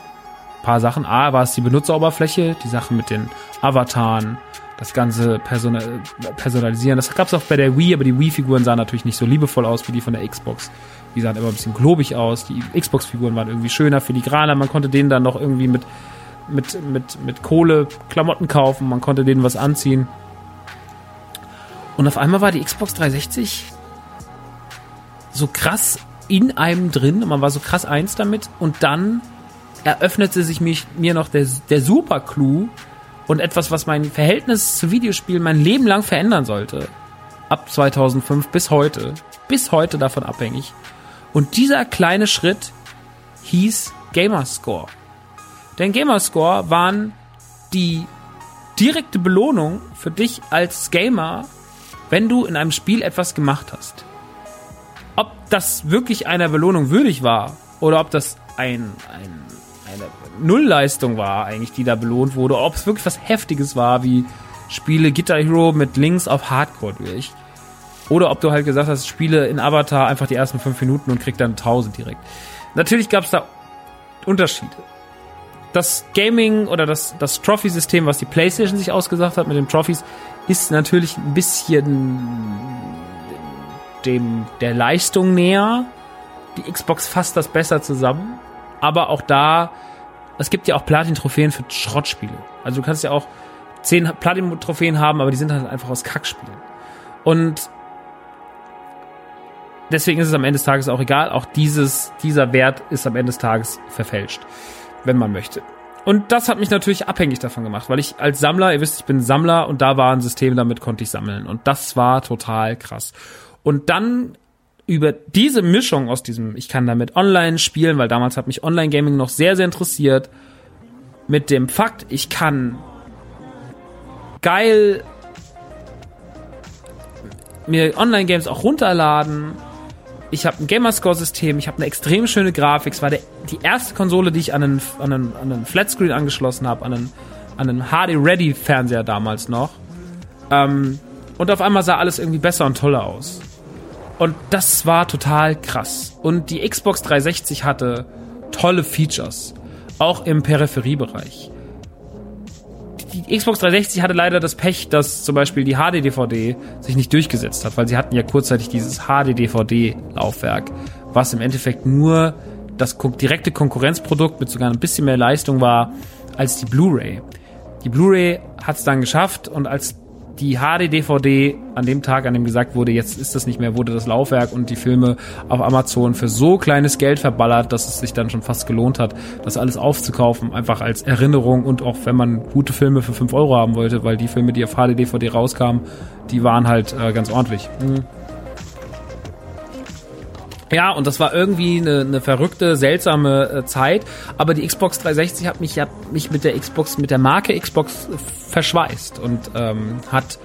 Ein paar Sachen. A, war es die Benutzeroberfläche, die Sachen mit den Avataren, das ganze Personal Personalisieren. Das gab es auch bei der Wii, aber die Wii-Figuren sahen natürlich nicht so liebevoll aus wie die von der Xbox. Die sahen immer ein bisschen globig aus. Die Xbox-Figuren waren irgendwie schöner, filigraner. Man konnte denen dann noch irgendwie mit mit, mit, mit Kohle Klamotten kaufen, man konnte denen was anziehen. Und auf einmal war die Xbox 360 so krass in einem drin man war so krass eins damit und dann eröffnete sich mich, mir noch der, der Super-Clou und etwas, was mein Verhältnis zu Videospielen mein Leben lang verändern sollte. Ab 2005 bis heute. Bis heute davon abhängig. Und dieser kleine Schritt hieß Gamerscore. Denn Gamerscore waren die direkte Belohnung für dich als Gamer, wenn du in einem Spiel etwas gemacht hast. Ob das wirklich einer Belohnung würdig war oder ob das ein, ein, eine Nullleistung war, eigentlich, die da belohnt wurde, ob es wirklich was Heftiges war, wie Spiele Guitar Hero mit Links auf Hardcore durch. Oder ob du halt gesagt hast, spiele in Avatar einfach die ersten fünf Minuten und krieg dann 1000 direkt. Natürlich gab es da Unterschiede das Gaming oder das, das Trophy-System, was die PlayStation sich ausgesagt hat mit den Trophies, ist natürlich ein bisschen dem der Leistung näher. Die Xbox fasst das besser zusammen. Aber auch da, es gibt ja auch Platin-Trophäen für Schrottspiele. Also du kannst ja auch zehn Platin-Trophäen haben, aber die sind halt einfach aus Kackspielen. Und deswegen ist es am Ende des Tages auch egal. Auch dieses, dieser Wert ist am Ende des Tages verfälscht wenn man möchte. Und das hat mich natürlich abhängig davon gemacht, weil ich als Sammler, ihr wisst, ich bin Sammler und da war ein System, damit konnte ich sammeln. Und das war total krass. Und dann über diese Mischung aus diesem, ich kann damit online spielen, weil damals hat mich Online-Gaming noch sehr, sehr interessiert, mit dem Fakt, ich kann geil mir Online-Games auch runterladen. Ich habe ein Gamerscore-System, ich habe eine extrem schöne Grafik. Es war der, die erste Konsole, die ich an einen, an einen, an einen Flatscreen angeschlossen habe, an einen, an einen HD-Ready-Fernseher damals noch. Ähm, und auf einmal sah alles irgendwie besser und toller aus. Und das war total krass. Und die Xbox 360 hatte tolle Features, auch im Peripheriebereich. Die Xbox 360 hatte leider das Pech, dass zum Beispiel die HD-DVD sich nicht durchgesetzt hat, weil sie hatten ja kurzzeitig dieses HD-DVD-Laufwerk, was im Endeffekt nur das direkte Konkurrenzprodukt mit sogar ein bisschen mehr Leistung war als die Blu-ray. Die Blu-ray hat es dann geschafft und als die HD-DVD an dem Tag, an dem gesagt wurde, jetzt ist das nicht mehr, wurde das Laufwerk und die Filme auf Amazon für so kleines Geld verballert, dass es sich dann schon fast gelohnt hat, das alles aufzukaufen, einfach als Erinnerung und auch wenn man gute Filme für 5 Euro haben wollte, weil die Filme, die auf HD-DVD rauskamen, die waren halt äh, ganz ordentlich. Mhm. Ja, und das war irgendwie eine, eine verrückte, seltsame äh, Zeit. Aber die Xbox 360 hat mich ja mich mit der Xbox, mit der Marke Xbox verschweißt und ähm, hat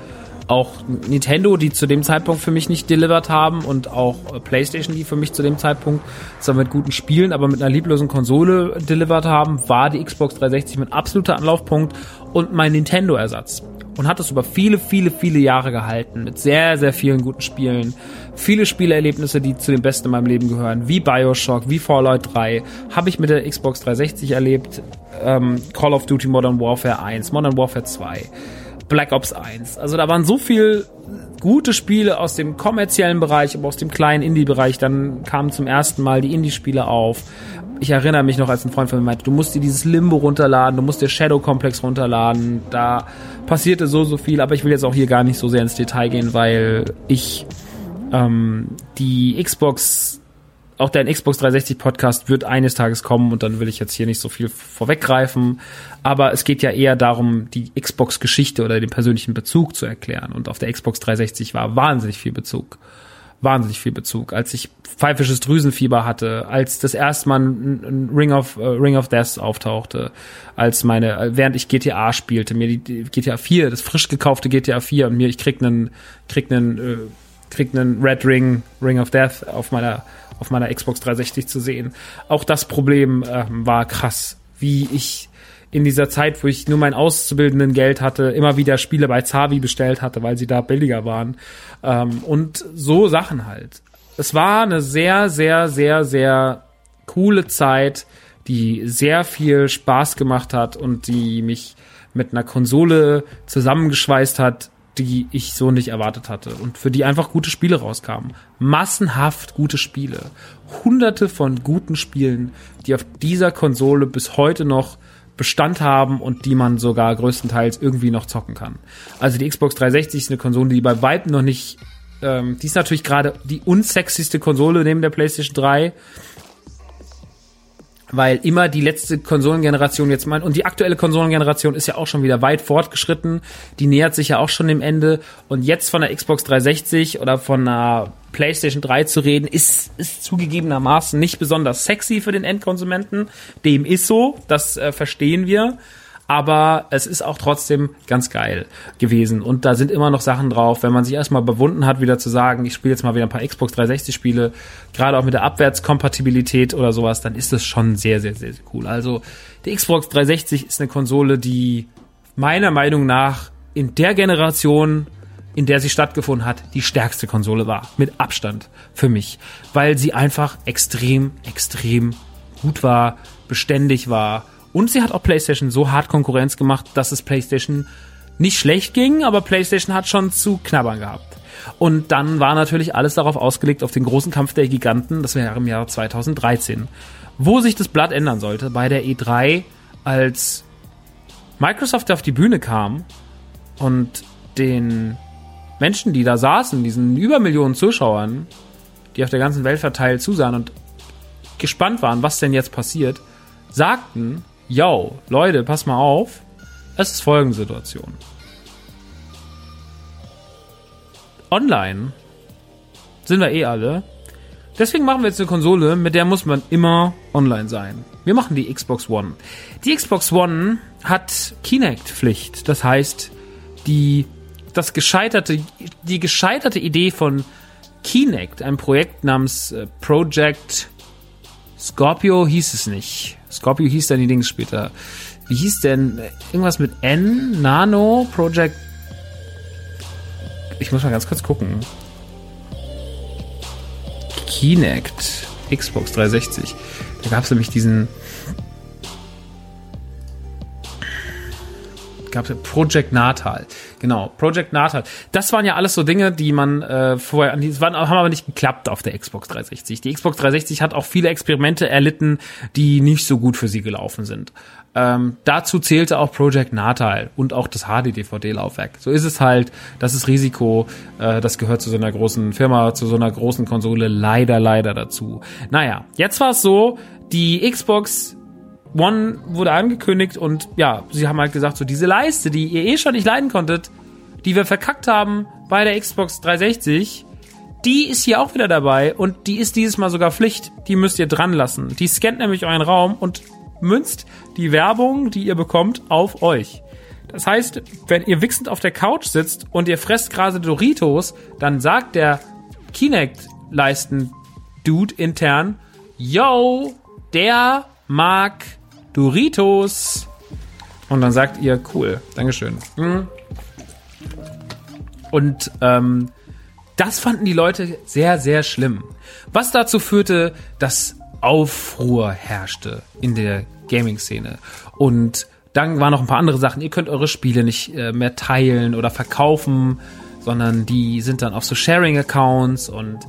auch Nintendo, die zu dem Zeitpunkt für mich nicht delivered haben und auch äh, PlayStation, die für mich zu dem Zeitpunkt zwar mit guten Spielen, aber mit einer lieblosen Konsole delivered haben, war die Xbox 360 mit absoluter Anlaufpunkt und mein Nintendo-Ersatz und hat es über viele, viele, viele Jahre gehalten mit sehr, sehr vielen guten Spielen. Viele Spielerlebnisse, die zu den besten in meinem Leben gehören, wie Bioshock, wie Fallout 3, habe ich mit der Xbox 360 erlebt. Ähm, Call of Duty Modern Warfare 1, Modern Warfare 2, Black Ops 1. Also da waren so viel gute Spiele aus dem kommerziellen Bereich, aber aus dem kleinen Indie-Bereich. Dann kamen zum ersten Mal die Indie-Spiele auf ich erinnere mich noch, als ein Freund von mir meinte, du musst dir dieses Limbo runterladen, du musst dir Shadow Complex runterladen. Da passierte so, so viel, aber ich will jetzt auch hier gar nicht so sehr ins Detail gehen, weil ich ähm, die Xbox, auch dein Xbox 360 Podcast wird eines Tages kommen und dann will ich jetzt hier nicht so viel vorweggreifen. Aber es geht ja eher darum, die Xbox-Geschichte oder den persönlichen Bezug zu erklären. Und auf der Xbox 360 war wahnsinnig viel Bezug wahnsinnig viel Bezug. Als ich pfeifisches Drüsenfieber hatte, als das erste Mal ein Ring of, uh, Ring of Death auftauchte, als meine, während ich GTA spielte, mir die, die GTA 4, das frisch gekaufte GTA 4 und mir, ich krieg einen, krieg einen, äh, krieg einen Red Ring, Ring of Death auf meiner, auf meiner Xbox 360 zu sehen. Auch das Problem äh, war krass, wie ich in dieser Zeit, wo ich nur mein auszubildenden Geld hatte, immer wieder Spiele bei Zavi bestellt hatte, weil sie da billiger waren. Ähm, und so Sachen halt. Es war eine sehr, sehr, sehr, sehr coole Zeit, die sehr viel Spaß gemacht hat und die mich mit einer Konsole zusammengeschweißt hat, die ich so nicht erwartet hatte und für die einfach gute Spiele rauskamen. Massenhaft gute Spiele. Hunderte von guten Spielen, die auf dieser Konsole bis heute noch Bestand haben und die man sogar größtenteils irgendwie noch zocken kann. Also die Xbox 360 ist eine Konsole, die bei weitem noch nicht, ähm, die ist natürlich gerade die unsexyste Konsole neben der PlayStation 3 weil immer die letzte Konsolengeneration jetzt meint, und die aktuelle Konsolengeneration ist ja auch schon wieder weit fortgeschritten, die nähert sich ja auch schon dem Ende. Und jetzt von der Xbox 360 oder von einer PlayStation 3 zu reden, ist, ist zugegebenermaßen nicht besonders sexy für den Endkonsumenten. Dem ist so, das äh, verstehen wir aber es ist auch trotzdem ganz geil gewesen. Und da sind immer noch Sachen drauf, wenn man sich erstmal bewunden hat, wieder zu sagen, ich spiele jetzt mal wieder ein paar Xbox 360 Spiele, gerade auch mit der Abwärtskompatibilität oder sowas, dann ist das schon sehr, sehr, sehr, sehr cool. Also die Xbox 360 ist eine Konsole, die meiner Meinung nach in der Generation in der sie stattgefunden hat, die stärkste Konsole war. Mit Abstand für mich. Weil sie einfach extrem, extrem gut war, beständig war und sie hat auch PlayStation so hart Konkurrenz gemacht, dass es PlayStation nicht schlecht ging, aber PlayStation hat schon zu knabbern gehabt. Und dann war natürlich alles darauf ausgelegt, auf den großen Kampf der Giganten, das wäre im Jahr 2013, wo sich das Blatt ändern sollte bei der E3, als Microsoft auf die Bühne kam und den Menschen, die da saßen, diesen Übermillionen Zuschauern, die auf der ganzen Welt verteilt zusahen und gespannt waren, was denn jetzt passiert, sagten, yo, Leute, pass mal auf, es ist folgende Situation. Online sind wir eh alle. Deswegen machen wir jetzt eine Konsole, mit der muss man immer online sein. Wir machen die Xbox One. Die Xbox One hat Kinect-Pflicht. Das heißt, die das gescheiterte, die gescheiterte Idee von Kinect, einem Projekt namens äh, Project Scorpio hieß es nicht. Scorpio hieß dann die Dings später. Wie hieß denn irgendwas mit N? Nano? Project. Ich muss mal ganz kurz gucken. Kinect. Xbox 360. Da gab es nämlich diesen gab Project Natal. Genau, Project Natal. Das waren ja alles so Dinge, die man äh, vorher, die waren, haben aber nicht geklappt auf der Xbox 360. Die Xbox 360 hat auch viele Experimente erlitten, die nicht so gut für sie gelaufen sind. Ähm, dazu zählte auch Project Natal und auch das HD-DVD-Laufwerk. So ist es halt, das ist Risiko, äh, das gehört zu so einer großen Firma, zu so einer großen Konsole leider, leider dazu. Naja, jetzt war es so, die Xbox One wurde angekündigt und ja, sie haben halt gesagt, so diese Leiste, die ihr eh schon nicht leiden konntet, die wir verkackt haben bei der Xbox 360, die ist hier auch wieder dabei und die ist dieses Mal sogar Pflicht. Die müsst ihr dran lassen. Die scannt nämlich euren Raum und münzt die Werbung, die ihr bekommt, auf euch. Das heißt, wenn ihr wichsend auf der Couch sitzt und ihr fresst gerade Doritos, dann sagt der Kinect-Leisten-Dude intern, yo, der mag Doritos. Und dann sagt ihr, cool, Dankeschön. Mhm. Und ähm, das fanden die Leute sehr, sehr schlimm. Was dazu führte, dass Aufruhr herrschte in der Gaming-Szene. Und dann waren noch ein paar andere Sachen. Ihr könnt eure Spiele nicht äh, mehr teilen oder verkaufen, sondern die sind dann auf so Sharing-Accounts und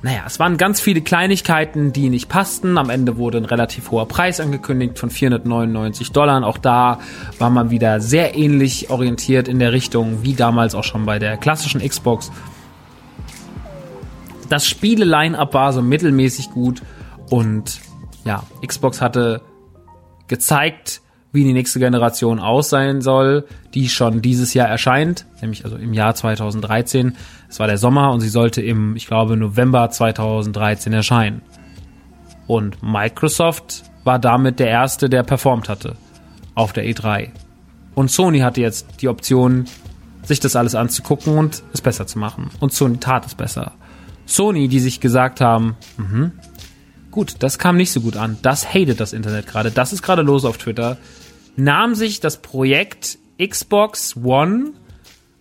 naja, es waren ganz viele Kleinigkeiten, die nicht passten. Am Ende wurde ein relativ hoher Preis angekündigt von 499 Dollar. Auch da war man wieder sehr ähnlich orientiert in der Richtung wie damals auch schon bei der klassischen Xbox. Das Spiele-Line-Up war so mittelmäßig gut und ja, Xbox hatte gezeigt, wie die nächste Generation aussehen soll, die schon dieses Jahr erscheint, nämlich also im Jahr 2013. Es war der Sommer und sie sollte im, ich glaube, November 2013 erscheinen. Und Microsoft war damit der erste, der performt hatte auf der E3. Und Sony hatte jetzt die Option, sich das alles anzugucken und es besser zu machen. Und Sony tat es besser. Sony, die sich gesagt haben, mh, gut, das kam nicht so gut an, das hatet das Internet gerade, das ist gerade los auf Twitter, nahm sich das Projekt Xbox One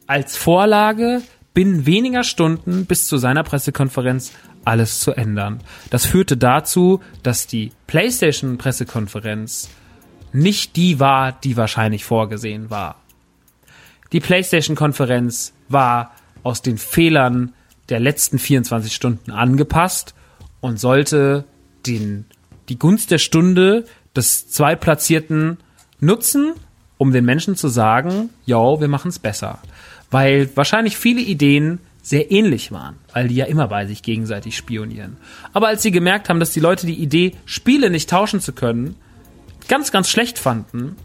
als Vorlage binnen weniger Stunden bis zu seiner Pressekonferenz alles zu ändern. Das führte dazu, dass die PlayStation Pressekonferenz nicht die war, die wahrscheinlich vorgesehen war. Die PlayStation Konferenz war aus den Fehlern der letzten 24 Stunden angepasst und sollte den, die Gunst der Stunde des Zweitplatzierten nutzen, um den Menschen zu sagen, yo, wir machen es besser. Weil wahrscheinlich viele Ideen sehr ähnlich waren, weil die ja immer bei sich gegenseitig spionieren. Aber als sie gemerkt haben, dass die Leute die Idee, Spiele nicht tauschen zu können, ganz, ganz schlecht fanden,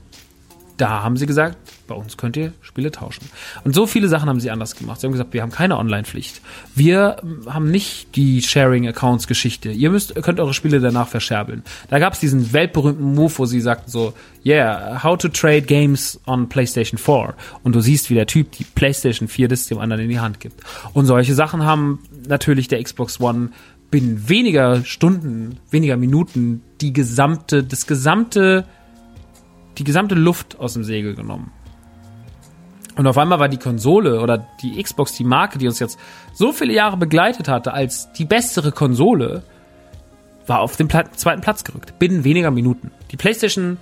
da haben sie gesagt, bei uns könnt ihr Spiele tauschen. Und so viele Sachen haben sie anders gemacht. Sie haben gesagt, wir haben keine Online-Pflicht. Wir ähm, haben nicht die Sharing-Accounts-Geschichte. Ihr müsst, könnt eure Spiele danach verscherbeln. Da gab es diesen weltberühmten Move, wo sie sagten so, yeah, how to trade games on PlayStation 4. Und du siehst, wie der Typ die PlayStation 4 das dem anderen in die Hand gibt. Und solche Sachen haben natürlich der Xbox One binnen weniger Stunden, weniger Minuten die gesamte, das gesamte die gesamte Luft aus dem Segel genommen. Und auf einmal war die Konsole oder die Xbox, die Marke, die uns jetzt so viele Jahre begleitet hatte, als die bessere Konsole, war auf den zweiten Platz gerückt. Binnen weniger Minuten. Die PlayStation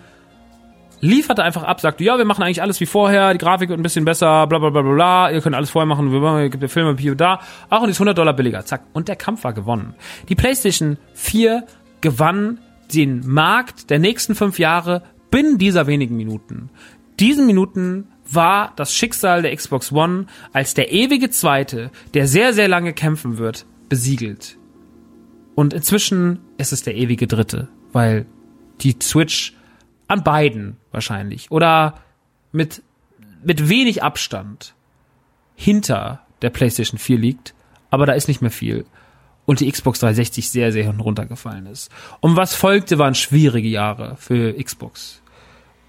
lieferte einfach ab, sagte, ja, wir machen eigentlich alles wie vorher, die Grafik wird ein bisschen besser, bla bla bla bla, ihr könnt alles vorher machen, wir machen, gibt Filme hier und da, auch und ist 100 Dollar billiger, zack. Und der Kampf war gewonnen. Die PlayStation 4 gewann den Markt der nächsten fünf Jahre binnen dieser wenigen Minuten. Diesen Minuten war das Schicksal der Xbox One als der ewige Zweite, der sehr, sehr lange kämpfen wird, besiegelt. Und inzwischen ist es der ewige Dritte, weil die Switch an beiden wahrscheinlich oder mit, mit wenig Abstand hinter der PlayStation 4 liegt, aber da ist nicht mehr viel. Und die Xbox 360 sehr, sehr runtergefallen ist. Und was folgte, waren schwierige Jahre für Xbox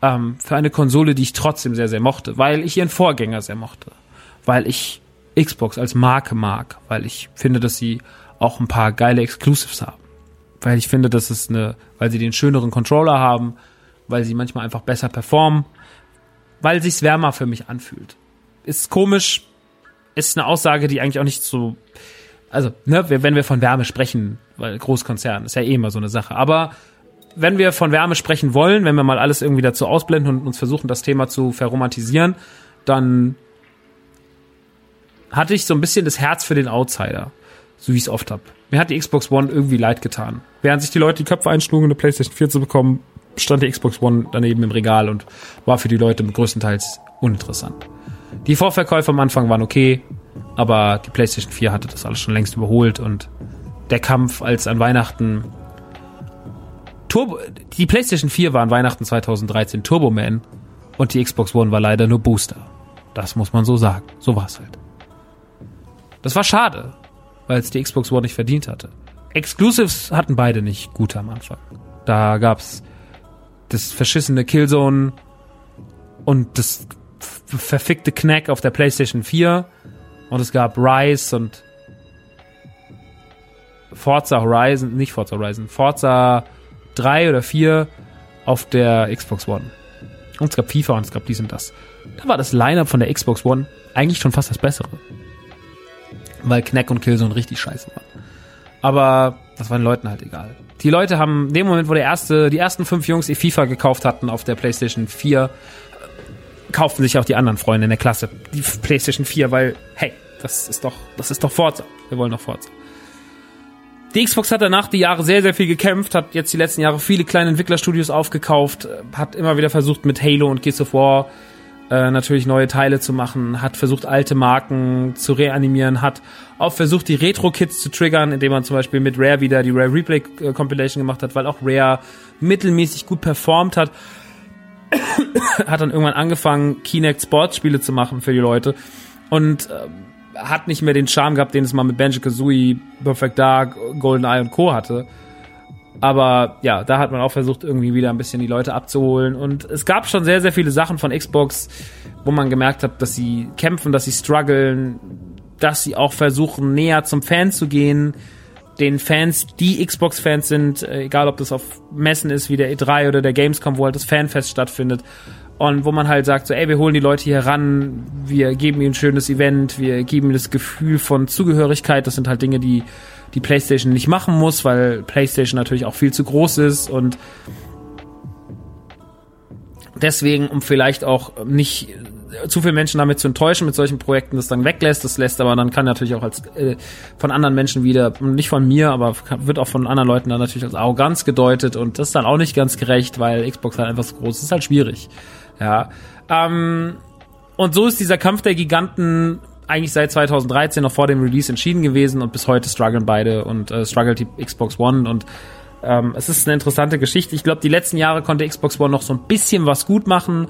ähm, für eine Konsole, die ich trotzdem sehr, sehr mochte, weil ich ihren Vorgänger sehr mochte. weil ich Xbox als Marke mag, weil ich finde, dass sie auch ein paar geile Exclusives haben. Weil ich finde, dass es eine, weil sie den schöneren Controller haben, weil sie manchmal einfach besser performen, weil sich's wärmer für mich anfühlt. Ist komisch, ist eine Aussage, die eigentlich auch nicht so, also, ne, wenn wir von Wärme sprechen, weil Großkonzern ist ja eh immer so eine Sache, aber wenn wir von Wärme sprechen wollen, wenn wir mal alles irgendwie dazu ausblenden und uns versuchen, das Thema zu verromantisieren, dann hatte ich so ein bisschen das Herz für den Outsider, so wie ich es oft hab. Mir hat die Xbox One irgendwie leid getan. Während sich die Leute die Köpfe einschlugen, eine PlayStation 4 zu bekommen, stand die Xbox One daneben im Regal und war für die Leute größtenteils uninteressant. Die Vorverkäufe am Anfang waren okay, aber die PlayStation 4 hatte das alles schon längst überholt und der Kampf als an Weihnachten Turbo, die PlayStation 4 war an Weihnachten 2013 Turbo Man und die Xbox One war leider nur Booster. Das muss man so sagen. So war es halt. Das war schade, weil es die Xbox One nicht verdient hatte. Exclusives hatten beide nicht gut am Anfang. Da gab's das verschissene Killzone und das verfickte Knack auf der PlayStation 4 und es gab Rise und Forza Horizon, nicht Forza Horizon, Forza 3 oder 4 auf der Xbox One. Und es gab FIFA und es gab dies und das. Da war das Lineup von der Xbox One eigentlich schon fast das Bessere. Weil Knack und Killzone richtig scheiße waren. Aber das war den Leuten halt egal. Die Leute haben, in dem Moment, wo der erste, die ersten fünf Jungs ihr FIFA gekauft hatten auf der PlayStation 4, kauften sich auch die anderen Freunde in der Klasse die PlayStation 4, weil, hey, das ist doch, das ist doch Forza. Wir wollen doch Forza. Die Xbox hat danach die Jahre sehr, sehr viel gekämpft, hat jetzt die letzten Jahre viele kleine Entwicklerstudios aufgekauft, hat immer wieder versucht mit Halo und Gears of War äh, natürlich neue Teile zu machen, hat versucht alte Marken zu reanimieren, hat auch versucht die Retro-Kits zu triggern, indem man zum Beispiel mit Rare wieder die Rare Replay äh, Compilation gemacht hat, weil auch Rare mittelmäßig gut performt hat. hat dann irgendwann angefangen, Kinect Sports Spiele zu machen für die Leute und äh, hat nicht mehr den Charme gehabt, den es mal mit Banjo-Kazooie, Perfect Dark, GoldenEye und Co. hatte. Aber ja, da hat man auch versucht, irgendwie wieder ein bisschen die Leute abzuholen. Und es gab schon sehr, sehr viele Sachen von Xbox, wo man gemerkt hat, dass sie kämpfen, dass sie strugglen, dass sie auch versuchen, näher zum Fan zu gehen. Den Fans, die Xbox-Fans sind, äh, egal ob das auf Messen ist wie der E3 oder der Gamescom, wo halt das Fanfest stattfindet, und wo man halt sagt, so, ey, wir holen die Leute hier ran, wir geben ihnen ein schönes Event, wir geben ihnen das Gefühl von Zugehörigkeit. Das sind halt Dinge, die die PlayStation nicht machen muss, weil PlayStation natürlich auch viel zu groß ist und deswegen, um vielleicht auch nicht zu viele Menschen damit zu enttäuschen mit solchen Projekten, das dann weglässt. Das lässt aber dann kann natürlich auch als äh, von anderen Menschen wieder, nicht von mir, aber wird auch von anderen Leuten dann natürlich als Arroganz gedeutet und das ist dann auch nicht ganz gerecht, weil Xbox halt einfach so groß ist. Ist halt schwierig. Ja. Ähm, und so ist dieser Kampf der Giganten eigentlich seit 2013 noch vor dem Release entschieden gewesen und bis heute strugglen beide und äh, struggelt die Xbox One und ähm, es ist eine interessante Geschichte. Ich glaube, die letzten Jahre konnte Xbox One noch so ein bisschen was gut machen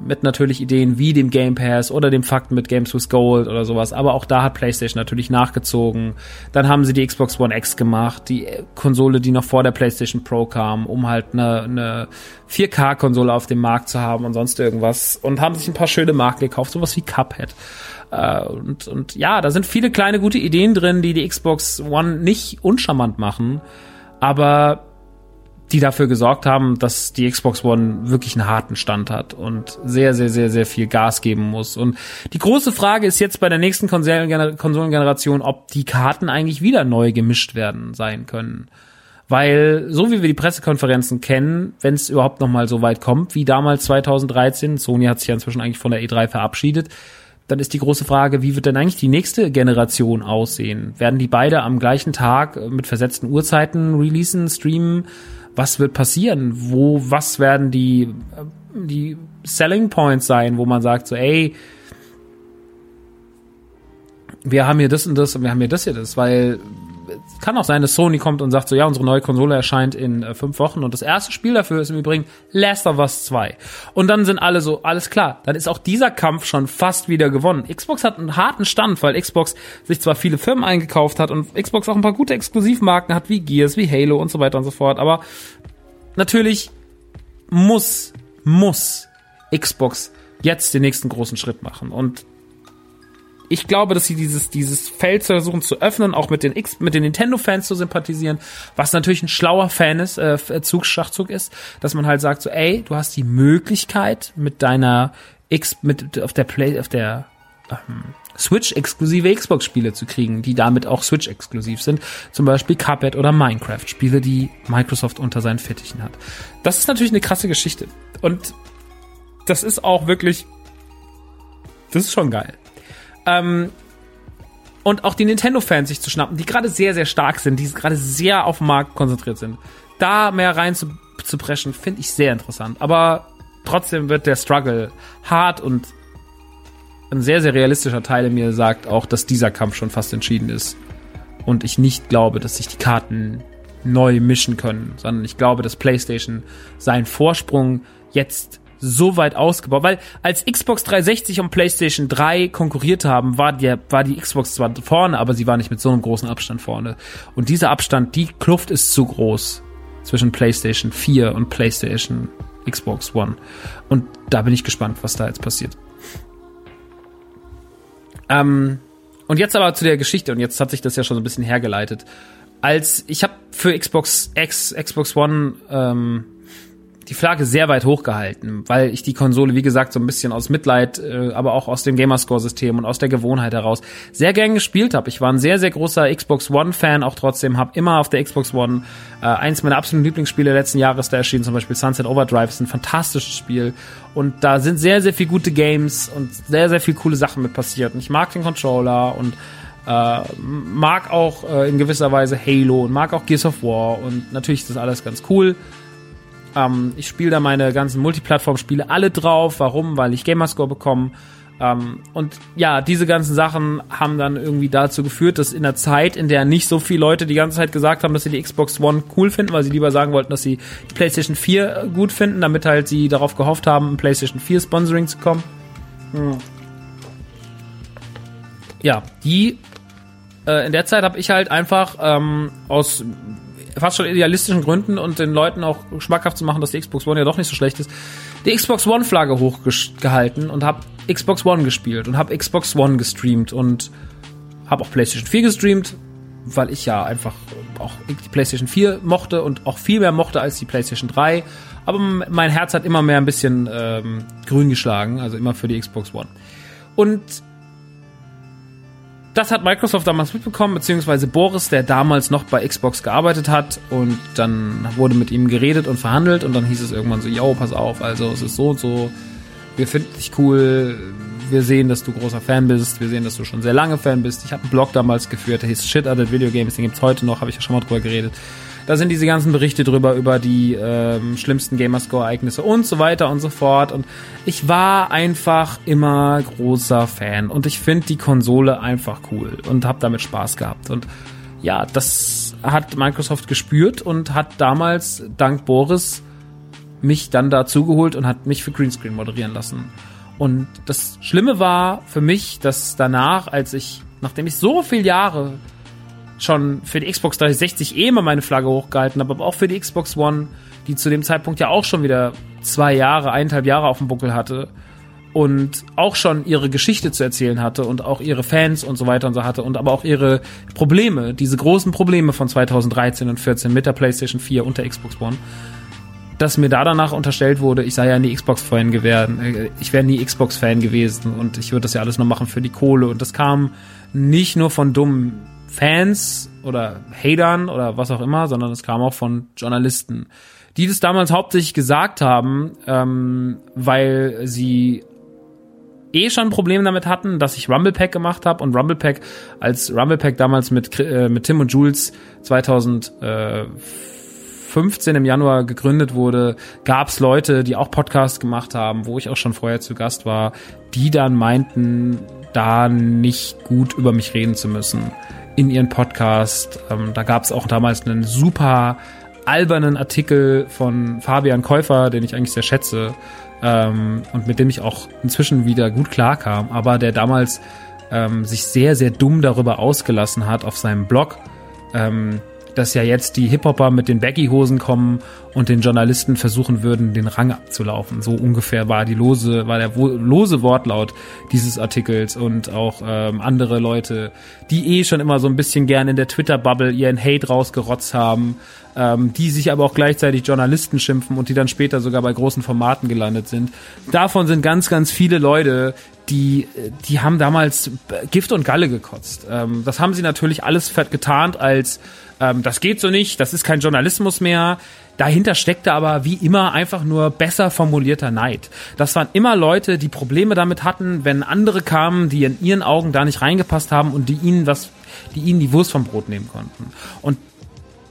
mit natürlich Ideen wie dem Game Pass oder dem Fakt mit Games with Gold oder sowas. Aber auch da hat PlayStation natürlich nachgezogen. Dann haben sie die Xbox One X gemacht, die Konsole, die noch vor der PlayStation Pro kam, um halt eine, eine 4K-Konsole auf dem Markt zu haben und sonst irgendwas. Und haben sich ein paar schöne Marken gekauft, sowas wie Cuphead. Äh, und, und ja, da sind viele kleine gute Ideen drin, die die Xbox One nicht uncharmant machen. Aber die dafür gesorgt haben, dass die Xbox One wirklich einen harten Stand hat und sehr, sehr, sehr, sehr viel Gas geben muss. Und die große Frage ist jetzt bei der nächsten Konsolengeneration, ob die Karten eigentlich wieder neu gemischt werden sein können. Weil, so wie wir die Pressekonferenzen kennen, wenn es überhaupt noch mal so weit kommt, wie damals 2013, Sony hat sich ja inzwischen eigentlich von der E3 verabschiedet, dann ist die große Frage, wie wird denn eigentlich die nächste Generation aussehen? Werden die beide am gleichen Tag mit versetzten Uhrzeiten releasen, streamen? Was wird passieren? Wo, was werden die, die Selling Points sein, wo man sagt so, ey, wir haben hier das und das und wir haben hier das hier das, weil kann auch sein, dass Sony kommt und sagt so, ja, unsere neue Konsole erscheint in äh, fünf Wochen und das erste Spiel dafür ist im Übrigen Last of Us 2. Und dann sind alle so, alles klar, dann ist auch dieser Kampf schon fast wieder gewonnen. Xbox hat einen harten Stand, weil Xbox sich zwar viele Firmen eingekauft hat und Xbox auch ein paar gute Exklusivmarken hat, wie Gears, wie Halo und so weiter und so fort, aber natürlich muss, muss Xbox jetzt den nächsten großen Schritt machen und ich glaube, dass sie dieses, dieses Feld versuchen zu öffnen, auch mit den X, mit den Nintendo-Fans zu sympathisieren, was natürlich ein schlauer Fan ist, äh, Zug, Schachzug ist, dass man halt sagt so, ey, du hast die Möglichkeit mit deiner X, mit, auf der Play, auf der, ähm, Switch-exklusive Xbox-Spiele zu kriegen, die damit auch Switch-exklusiv sind. Zum Beispiel Cuphead oder Minecraft, Spiele, die Microsoft unter seinen Fittichen hat. Das ist natürlich eine krasse Geschichte. Und das ist auch wirklich, das ist schon geil. Ähm, und auch die Nintendo-Fans sich zu schnappen, die gerade sehr, sehr stark sind, die gerade sehr auf den Markt konzentriert sind. Da mehr rein zu, zu preschen, finde ich sehr interessant. Aber trotzdem wird der Struggle hart und ein sehr, sehr realistischer Teil in mir sagt auch, dass dieser Kampf schon fast entschieden ist. Und ich nicht glaube, dass sich die Karten neu mischen können, sondern ich glaube, dass PlayStation seinen Vorsprung jetzt so weit ausgebaut, weil als Xbox 360 und PlayStation 3 konkurriert haben, war die, war die Xbox zwar vorne, aber sie war nicht mit so einem großen Abstand vorne. Und dieser Abstand, die Kluft ist zu groß zwischen PlayStation 4 und PlayStation Xbox One. Und da bin ich gespannt, was da jetzt passiert. Ähm, und jetzt aber zu der Geschichte, und jetzt hat sich das ja schon so ein bisschen hergeleitet. Als ich habe für Xbox X, Xbox One ähm, die Flagge sehr weit hochgehalten, weil ich die Konsole, wie gesagt, so ein bisschen aus Mitleid, äh, aber auch aus dem Gamerscore-System und aus der Gewohnheit heraus sehr gern gespielt habe. Ich war ein sehr, sehr großer Xbox One-Fan, auch trotzdem, habe immer auf der Xbox One äh, eins meiner absoluten Lieblingsspiele letzten Jahres da erschienen, zum Beispiel Sunset Overdrive, ist ein fantastisches Spiel und da sind sehr, sehr viele gute Games und sehr, sehr viele coole Sachen mit passiert und ich mag den Controller und äh, mag auch äh, in gewisser Weise Halo und mag auch Gears of War und natürlich ist das alles ganz cool. Ähm, ich spiele da meine ganzen Multiplattform-Spiele alle drauf. Warum? Weil ich Gamerscore bekomme. Ähm, und ja, diese ganzen Sachen haben dann irgendwie dazu geführt, dass in der Zeit, in der nicht so viele Leute die ganze Zeit gesagt haben, dass sie die Xbox One cool finden, weil sie lieber sagen wollten, dass sie die PlayStation 4 gut finden, damit halt sie darauf gehofft haben, ein PlayStation 4 Sponsoring zu kommen. Hm. Ja, die äh, in der Zeit habe ich halt einfach ähm, aus fast schon idealistischen Gründen und den Leuten auch schmackhaft zu machen, dass die Xbox One ja doch nicht so schlecht ist, die Xbox One Flagge hochgehalten und habe Xbox One gespielt und habe Xbox One gestreamt und habe auch PlayStation 4 gestreamt, weil ich ja einfach auch die PlayStation 4 mochte und auch viel mehr mochte als die PlayStation 3. Aber mein Herz hat immer mehr ein bisschen ähm, grün geschlagen, also immer für die Xbox One. Und das hat Microsoft damals mitbekommen, beziehungsweise Boris, der damals noch bei Xbox gearbeitet hat. Und dann wurde mit ihm geredet und verhandelt. Und dann hieß es irgendwann so, yo, pass auf, also es ist so und so, wir finden dich cool, wir sehen, dass du großer Fan bist, wir sehen, dass du schon sehr lange Fan bist. Ich habe einen Blog damals geführt, der hieß Shit Other Video Games, den gibt's heute noch, habe ich ja schon mal drüber geredet. Da sind diese ganzen Berichte drüber, über die ähm, schlimmsten Gamerscore-Ereignisse und so weiter und so fort. Und ich war einfach immer großer Fan. Und ich finde die Konsole einfach cool und habe damit Spaß gehabt. Und ja, das hat Microsoft gespürt und hat damals dank Boris mich dann dazu geholt und hat mich für Greenscreen moderieren lassen. Und das Schlimme war für mich, dass danach, als ich, nachdem ich so viele Jahre schon für die Xbox 360 eh immer meine Flagge hochgehalten habe, aber auch für die Xbox One, die zu dem Zeitpunkt ja auch schon wieder zwei Jahre, eineinhalb Jahre auf dem Buckel hatte und auch schon ihre Geschichte zu erzählen hatte und auch ihre Fans und so weiter und so hatte und aber auch ihre Probleme, diese großen Probleme von 2013 und 14 mit der PlayStation 4 und der Xbox One, dass mir da danach unterstellt wurde, ich sei ja nie Xbox-Fan gewesen, äh, ich wäre nie Xbox-Fan gewesen und ich würde das ja alles nur machen für die Kohle und das kam nicht nur von dummen Fans oder Hatern oder was auch immer, sondern es kam auch von Journalisten, die das damals hauptsächlich gesagt haben, ähm, weil sie eh schon Probleme damit hatten, dass ich Rumble Pack gemacht habe und Rumble Pack als Rumble Pack damals mit äh, mit Tim und Jules 2015 im Januar gegründet wurde, gab es Leute, die auch Podcasts gemacht haben, wo ich auch schon vorher zu Gast war, die dann meinten, da nicht gut über mich reden zu müssen in ihren Podcast. Ähm, da gab es auch damals einen super albernen Artikel von Fabian Käufer, den ich eigentlich sehr schätze ähm, und mit dem ich auch inzwischen wieder gut klarkam, aber der damals ähm, sich sehr, sehr dumm darüber ausgelassen hat auf seinem Blog, ähm, dass ja jetzt die Hip-Hopper mit den Baggy-Hosen kommen und den Journalisten versuchen würden, den Rang abzulaufen. So ungefähr war die lose, war der lose Wortlaut dieses Artikels und auch ähm, andere Leute, die eh schon immer so ein bisschen gern in der Twitter-Bubble ihren Hate rausgerotzt haben, ähm, die sich aber auch gleichzeitig Journalisten schimpfen und die dann später sogar bei großen Formaten gelandet sind. Davon sind ganz, ganz viele Leute, die, die haben damals Gift und Galle gekotzt. Ähm, das haben sie natürlich alles getarnt als, ähm, das geht so nicht, das ist kein Journalismus mehr. Dahinter steckte aber wie immer einfach nur besser formulierter Neid. Das waren immer Leute, die Probleme damit hatten, wenn andere kamen, die in ihren Augen da nicht reingepasst haben und die ihnen was, die ihnen die Wurst vom Brot nehmen konnten. Und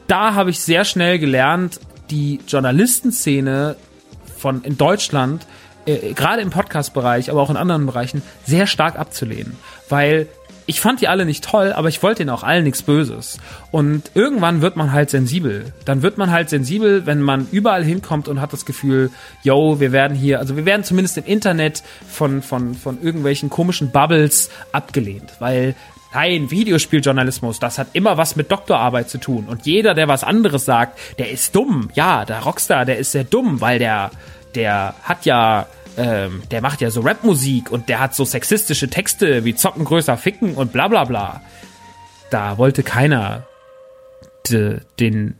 da habe ich sehr schnell gelernt, die Journalistenszene von in Deutschland äh, gerade im Podcast-Bereich, aber auch in anderen Bereichen sehr stark abzulehnen, weil ich fand die alle nicht toll, aber ich wollte ihnen auch allen nichts Böses. Und irgendwann wird man halt sensibel. Dann wird man halt sensibel, wenn man überall hinkommt und hat das Gefühl, yo, wir werden hier, also wir werden zumindest im Internet von, von, von irgendwelchen komischen Bubbles abgelehnt, weil Nein, Videospieljournalismus, das hat immer was mit Doktorarbeit zu tun. Und jeder, der was anderes sagt, der ist dumm. Ja, der Rockstar, der ist sehr dumm, weil der, der hat ja ähm, der macht ja so Rapmusik und der hat so sexistische Texte wie Zocken größer ficken und bla bla bla. Da wollte keiner de, den,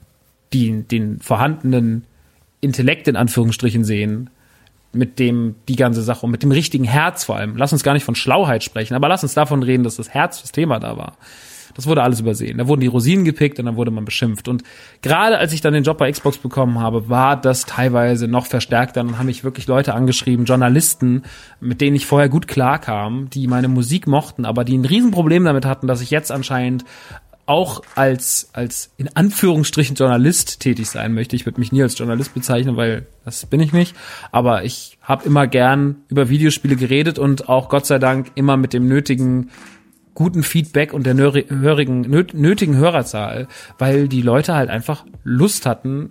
den, den vorhandenen Intellekt in Anführungsstrichen sehen, mit dem die ganze Sache und mit dem richtigen Herz vor allem. Lass uns gar nicht von Schlauheit sprechen, aber lass uns davon reden, dass das Herz das Thema da war. Das wurde alles übersehen. Da wurden die Rosinen gepickt und dann wurde man beschimpft. Und gerade als ich dann den Job bei Xbox bekommen habe, war das teilweise noch verstärkter. Dann haben mich wirklich Leute angeschrieben, Journalisten, mit denen ich vorher gut klarkam, die meine Musik mochten, aber die ein Riesenproblem damit hatten, dass ich jetzt anscheinend auch als, als in Anführungsstrichen Journalist tätig sein möchte. Ich würde mich nie als Journalist bezeichnen, weil das bin ich nicht. Aber ich habe immer gern über Videospiele geredet und auch Gott sei Dank immer mit dem nötigen guten Feedback und der nötigen, nötigen Hörerzahl, weil die Leute halt einfach Lust hatten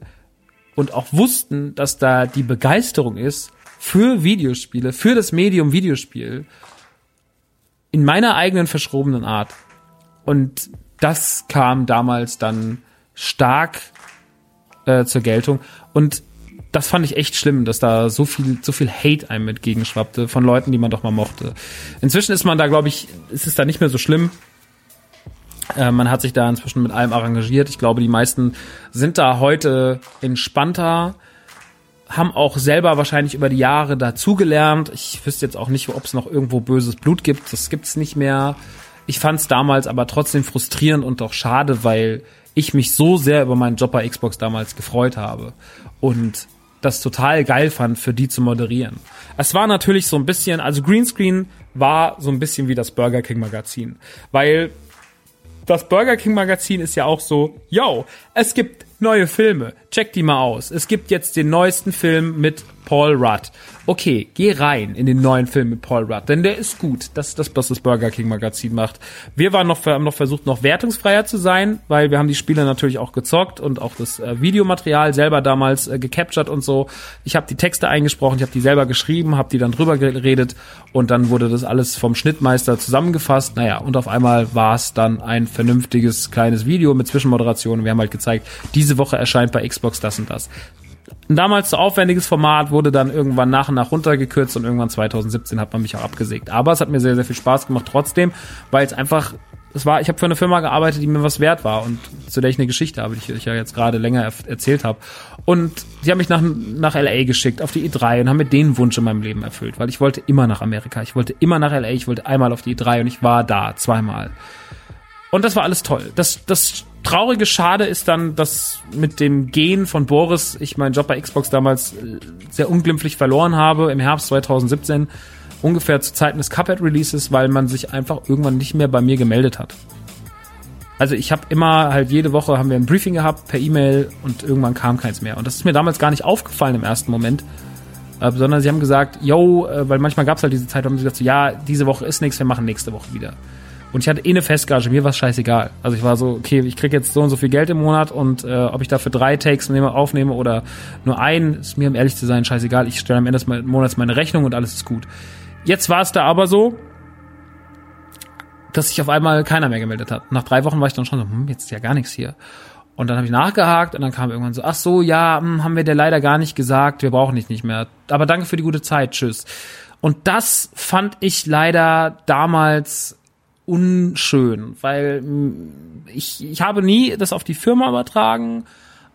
und auch wussten, dass da die Begeisterung ist für Videospiele, für das Medium Videospiel in meiner eigenen verschrobenen Art. Und das kam damals dann stark äh, zur Geltung. Und das fand ich echt schlimm, dass da so viel, so viel Hate einem entgegenschwappte von Leuten, die man doch mal mochte. Inzwischen ist man da, glaube ich, ist es da nicht mehr so schlimm. Äh, man hat sich da inzwischen mit allem arrangiert. Ich glaube, die meisten sind da heute entspannter, haben auch selber wahrscheinlich über die Jahre dazugelernt. Ich wüsste jetzt auch nicht, ob es noch irgendwo böses Blut gibt. Das gibt's nicht mehr. Ich fand es damals aber trotzdem frustrierend und auch schade, weil ich mich so sehr über meinen Job bei Xbox damals gefreut habe. Und das total geil fand, für die zu moderieren. Es war natürlich so ein bisschen, also Greenscreen war so ein bisschen wie das Burger King Magazin, weil das Burger King Magazin ist ja auch so, yo, es gibt neue Filme, check die mal aus. Es gibt jetzt den neuesten Film mit Paul Rudd. Okay, geh rein in den neuen Film mit Paul Rudd, denn der ist gut. Das ist das, was das Burger King Magazin macht. Wir waren noch, haben noch versucht, noch wertungsfreier zu sein, weil wir haben die Spiele natürlich auch gezockt und auch das äh, Videomaterial selber damals äh, gecaptured und so. Ich habe die Texte eingesprochen, ich habe die selber geschrieben, habe die dann drüber geredet und dann wurde das alles vom Schnittmeister zusammengefasst. Naja, und auf einmal war es dann ein vernünftiges kleines Video mit Zwischenmoderation. Wir haben halt gezeigt, diese Woche erscheint bei Xbox das und das damals zu aufwendiges Format wurde dann irgendwann nach und nach runtergekürzt und irgendwann 2017 hat man mich auch abgesägt. Aber es hat mir sehr, sehr viel Spaß gemacht trotzdem, weil es einfach, es war, ich habe für eine Firma gearbeitet, die mir was wert war und zu der ich eine Geschichte habe, die ich ja jetzt gerade länger erzählt habe. Und die haben mich nach, nach LA geschickt, auf die E3 und haben mir den Wunsch in meinem Leben erfüllt, weil ich wollte immer nach Amerika, ich wollte immer nach LA, ich wollte einmal auf die E3 und ich war da zweimal. Und das war alles toll. Das, das traurige Schade ist dann, dass mit dem Gehen von Boris ich meinen Job bei Xbox damals äh, sehr unglimpflich verloren habe im Herbst 2017, ungefähr zu Zeiten des Cuphead-Releases, weil man sich einfach irgendwann nicht mehr bei mir gemeldet hat. Also ich habe immer halt jede Woche haben wir ein Briefing gehabt per E-Mail und irgendwann kam keins mehr. Und das ist mir damals gar nicht aufgefallen im ersten Moment, äh, sondern sie haben gesagt, yo, äh, weil manchmal gab es halt diese Zeit, haben sie gesagt, so, ja, diese Woche ist nichts, wir machen nächste Woche wieder. Und ich hatte eh eine Festgage, mir war es scheißegal. Also ich war so, okay, ich krieg jetzt so und so viel Geld im Monat und äh, ob ich dafür drei Takes nehme, aufnehme oder nur einen, ist mir, um ehrlich zu sein, scheißegal. Ich stelle am Ende des Monats meine Rechnung und alles ist gut. Jetzt war es da aber so, dass sich auf einmal keiner mehr gemeldet hat. Nach drei Wochen war ich dann schon so, hm, jetzt ist ja gar nichts hier. Und dann habe ich nachgehakt und dann kam irgendwann so, ach so, ja, hm, haben wir dir leider gar nicht gesagt, wir brauchen dich nicht mehr. Aber danke für die gute Zeit, tschüss. Und das fand ich leider damals unschön, weil hm, ich, ich habe nie das auf die Firma übertragen,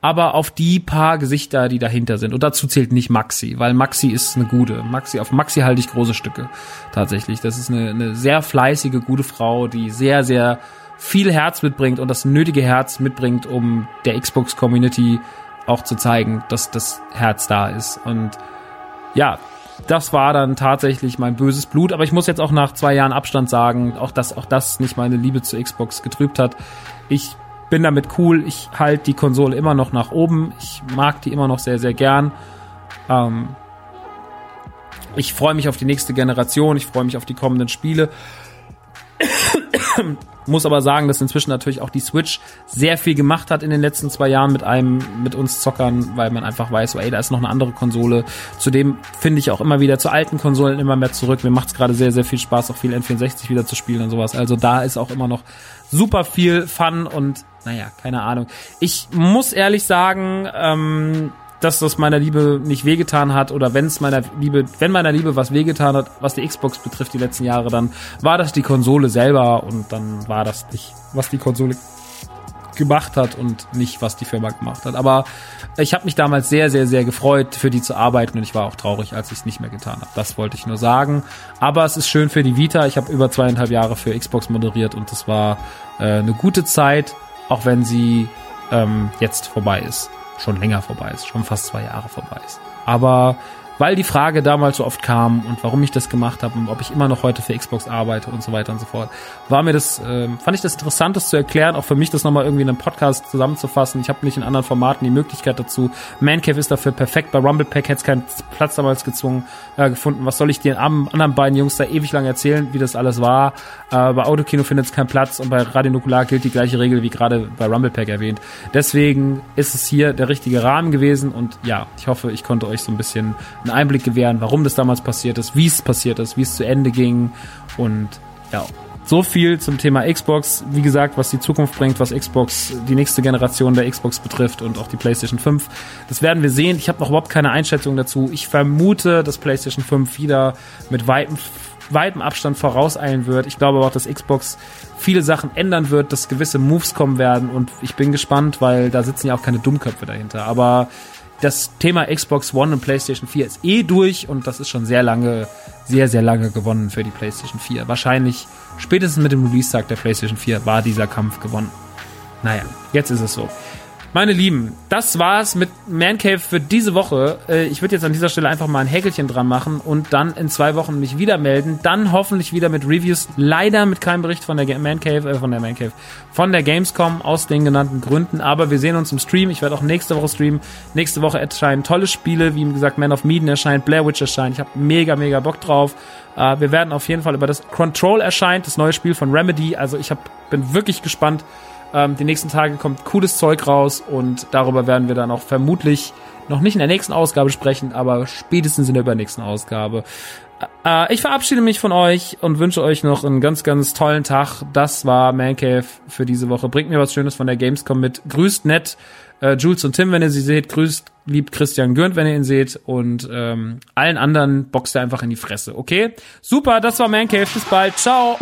aber auf die paar Gesichter, die dahinter sind. Und dazu zählt nicht Maxi, weil Maxi ist eine gute. Maxi, auf Maxi halte ich große Stücke. Tatsächlich. Das ist eine, eine sehr fleißige, gute Frau, die sehr, sehr viel Herz mitbringt und das nötige Herz mitbringt, um der Xbox-Community auch zu zeigen, dass das Herz da ist. Und ja, das war dann tatsächlich mein böses Blut. Aber ich muss jetzt auch nach zwei Jahren Abstand sagen, auch dass auch das nicht meine Liebe zu Xbox getrübt hat. Ich bin damit cool. Ich halte die Konsole immer noch nach oben. Ich mag die immer noch sehr, sehr gern. Ähm ich freue mich auf die nächste Generation. Ich freue mich auf die kommenden Spiele. Muss aber sagen, dass inzwischen natürlich auch die Switch sehr viel gemacht hat in den letzten zwei Jahren mit einem, mit uns Zockern, weil man einfach weiß, ey, da ist noch eine andere Konsole. Zudem finde ich auch immer wieder zu alten Konsolen immer mehr zurück. Mir macht es gerade sehr, sehr viel Spaß, auch viel N64 wieder zu spielen und sowas. Also da ist auch immer noch super viel Fun und naja, keine Ahnung. Ich muss ehrlich sagen, ähm, dass das meiner Liebe nicht wehgetan hat oder wenn es meiner Liebe, wenn meiner Liebe was wehgetan hat, was die Xbox betrifft die letzten Jahre, dann war das die Konsole selber und dann war das nicht, was die Konsole gemacht hat und nicht, was die Firma gemacht hat. Aber ich habe mich damals sehr, sehr, sehr gefreut, für die zu arbeiten und ich war auch traurig, als ich es nicht mehr getan habe. Das wollte ich nur sagen. Aber es ist schön für die Vita. Ich habe über zweieinhalb Jahre für Xbox moderiert und das war äh, eine gute Zeit, auch wenn sie ähm, jetzt vorbei ist schon länger vorbei ist, schon fast zwei Jahre vorbei ist. Aber weil die Frage damals so oft kam und warum ich das gemacht habe und ob ich immer noch heute für Xbox arbeite und so weiter und so fort, war mir das, äh, fand ich das interessant, das zu erklären, auch für mich das nochmal irgendwie in einem Podcast zusammenzufassen. Ich habe nicht in anderen Formaten die Möglichkeit dazu. Mancave ist dafür perfekt. Bei Rumblepack hätte es keinen Platz damals gezwungen, äh, gefunden. Was soll ich den anderen beiden Jungs da ewig lang erzählen, wie das alles war? Äh, bei Autokino findet es keinen Platz und bei Radio Nukular gilt die gleiche Regel wie gerade bei Rumblepack erwähnt. Deswegen ist es hier der richtige Rahmen gewesen und ja, ich hoffe, ich konnte euch so ein bisschen einen Einblick gewähren, warum das damals passiert ist, wie es passiert ist, wie es zu Ende ging und ja, so viel zum Thema Xbox. Wie gesagt, was die Zukunft bringt, was Xbox, die nächste Generation der Xbox betrifft und auch die PlayStation 5. Das werden wir sehen. Ich habe noch überhaupt keine Einschätzung dazu. Ich vermute, dass PlayStation 5 wieder mit weitem, weitem Abstand vorauseilen wird. Ich glaube aber auch, dass Xbox viele Sachen ändern wird, dass gewisse Moves kommen werden und ich bin gespannt, weil da sitzen ja auch keine Dummköpfe dahinter. Aber das Thema Xbox One und PlayStation 4 ist eh durch und das ist schon sehr lange, sehr, sehr lange gewonnen für die PlayStation 4. Wahrscheinlich spätestens mit dem Release-Tag der PlayStation 4 war dieser Kampf gewonnen. Naja, jetzt ist es so. Meine Lieben, das war's mit Man Cave für diese Woche. Äh, ich würde jetzt an dieser Stelle einfach mal ein Häkelchen dran machen und dann in zwei Wochen mich wieder melden. Dann hoffentlich wieder mit Reviews. Leider mit keinem Bericht von der Man Cave, äh, von der Man Cave, von der Gamescom aus den genannten Gründen. Aber wir sehen uns im Stream. Ich werde auch nächste Woche streamen. Nächste Woche erscheinen tolle Spiele, wie gesagt, Man of Medan erscheint, Blair Witch erscheint. Ich habe mega, mega Bock drauf. Äh, wir werden auf jeden Fall über das Control erscheint, das neue Spiel von Remedy. Also ich hab, bin wirklich gespannt ähm, die nächsten Tage kommt cooles Zeug raus und darüber werden wir dann auch vermutlich noch nicht in der nächsten Ausgabe sprechen, aber spätestens in der übernächsten Ausgabe. Äh, ich verabschiede mich von euch und wünsche euch noch einen ganz, ganz tollen Tag. Das war Mancave für diese Woche. Bringt mir was Schönes von der Gamescom mit. Grüßt nett äh, Jules und Tim, wenn ihr sie seht. Grüßt lieb Christian Gürnt, wenn ihr ihn seht. Und ähm, allen anderen boxt er einfach in die Fresse. Okay? Super, das war Mancave. Bis bald. Ciao.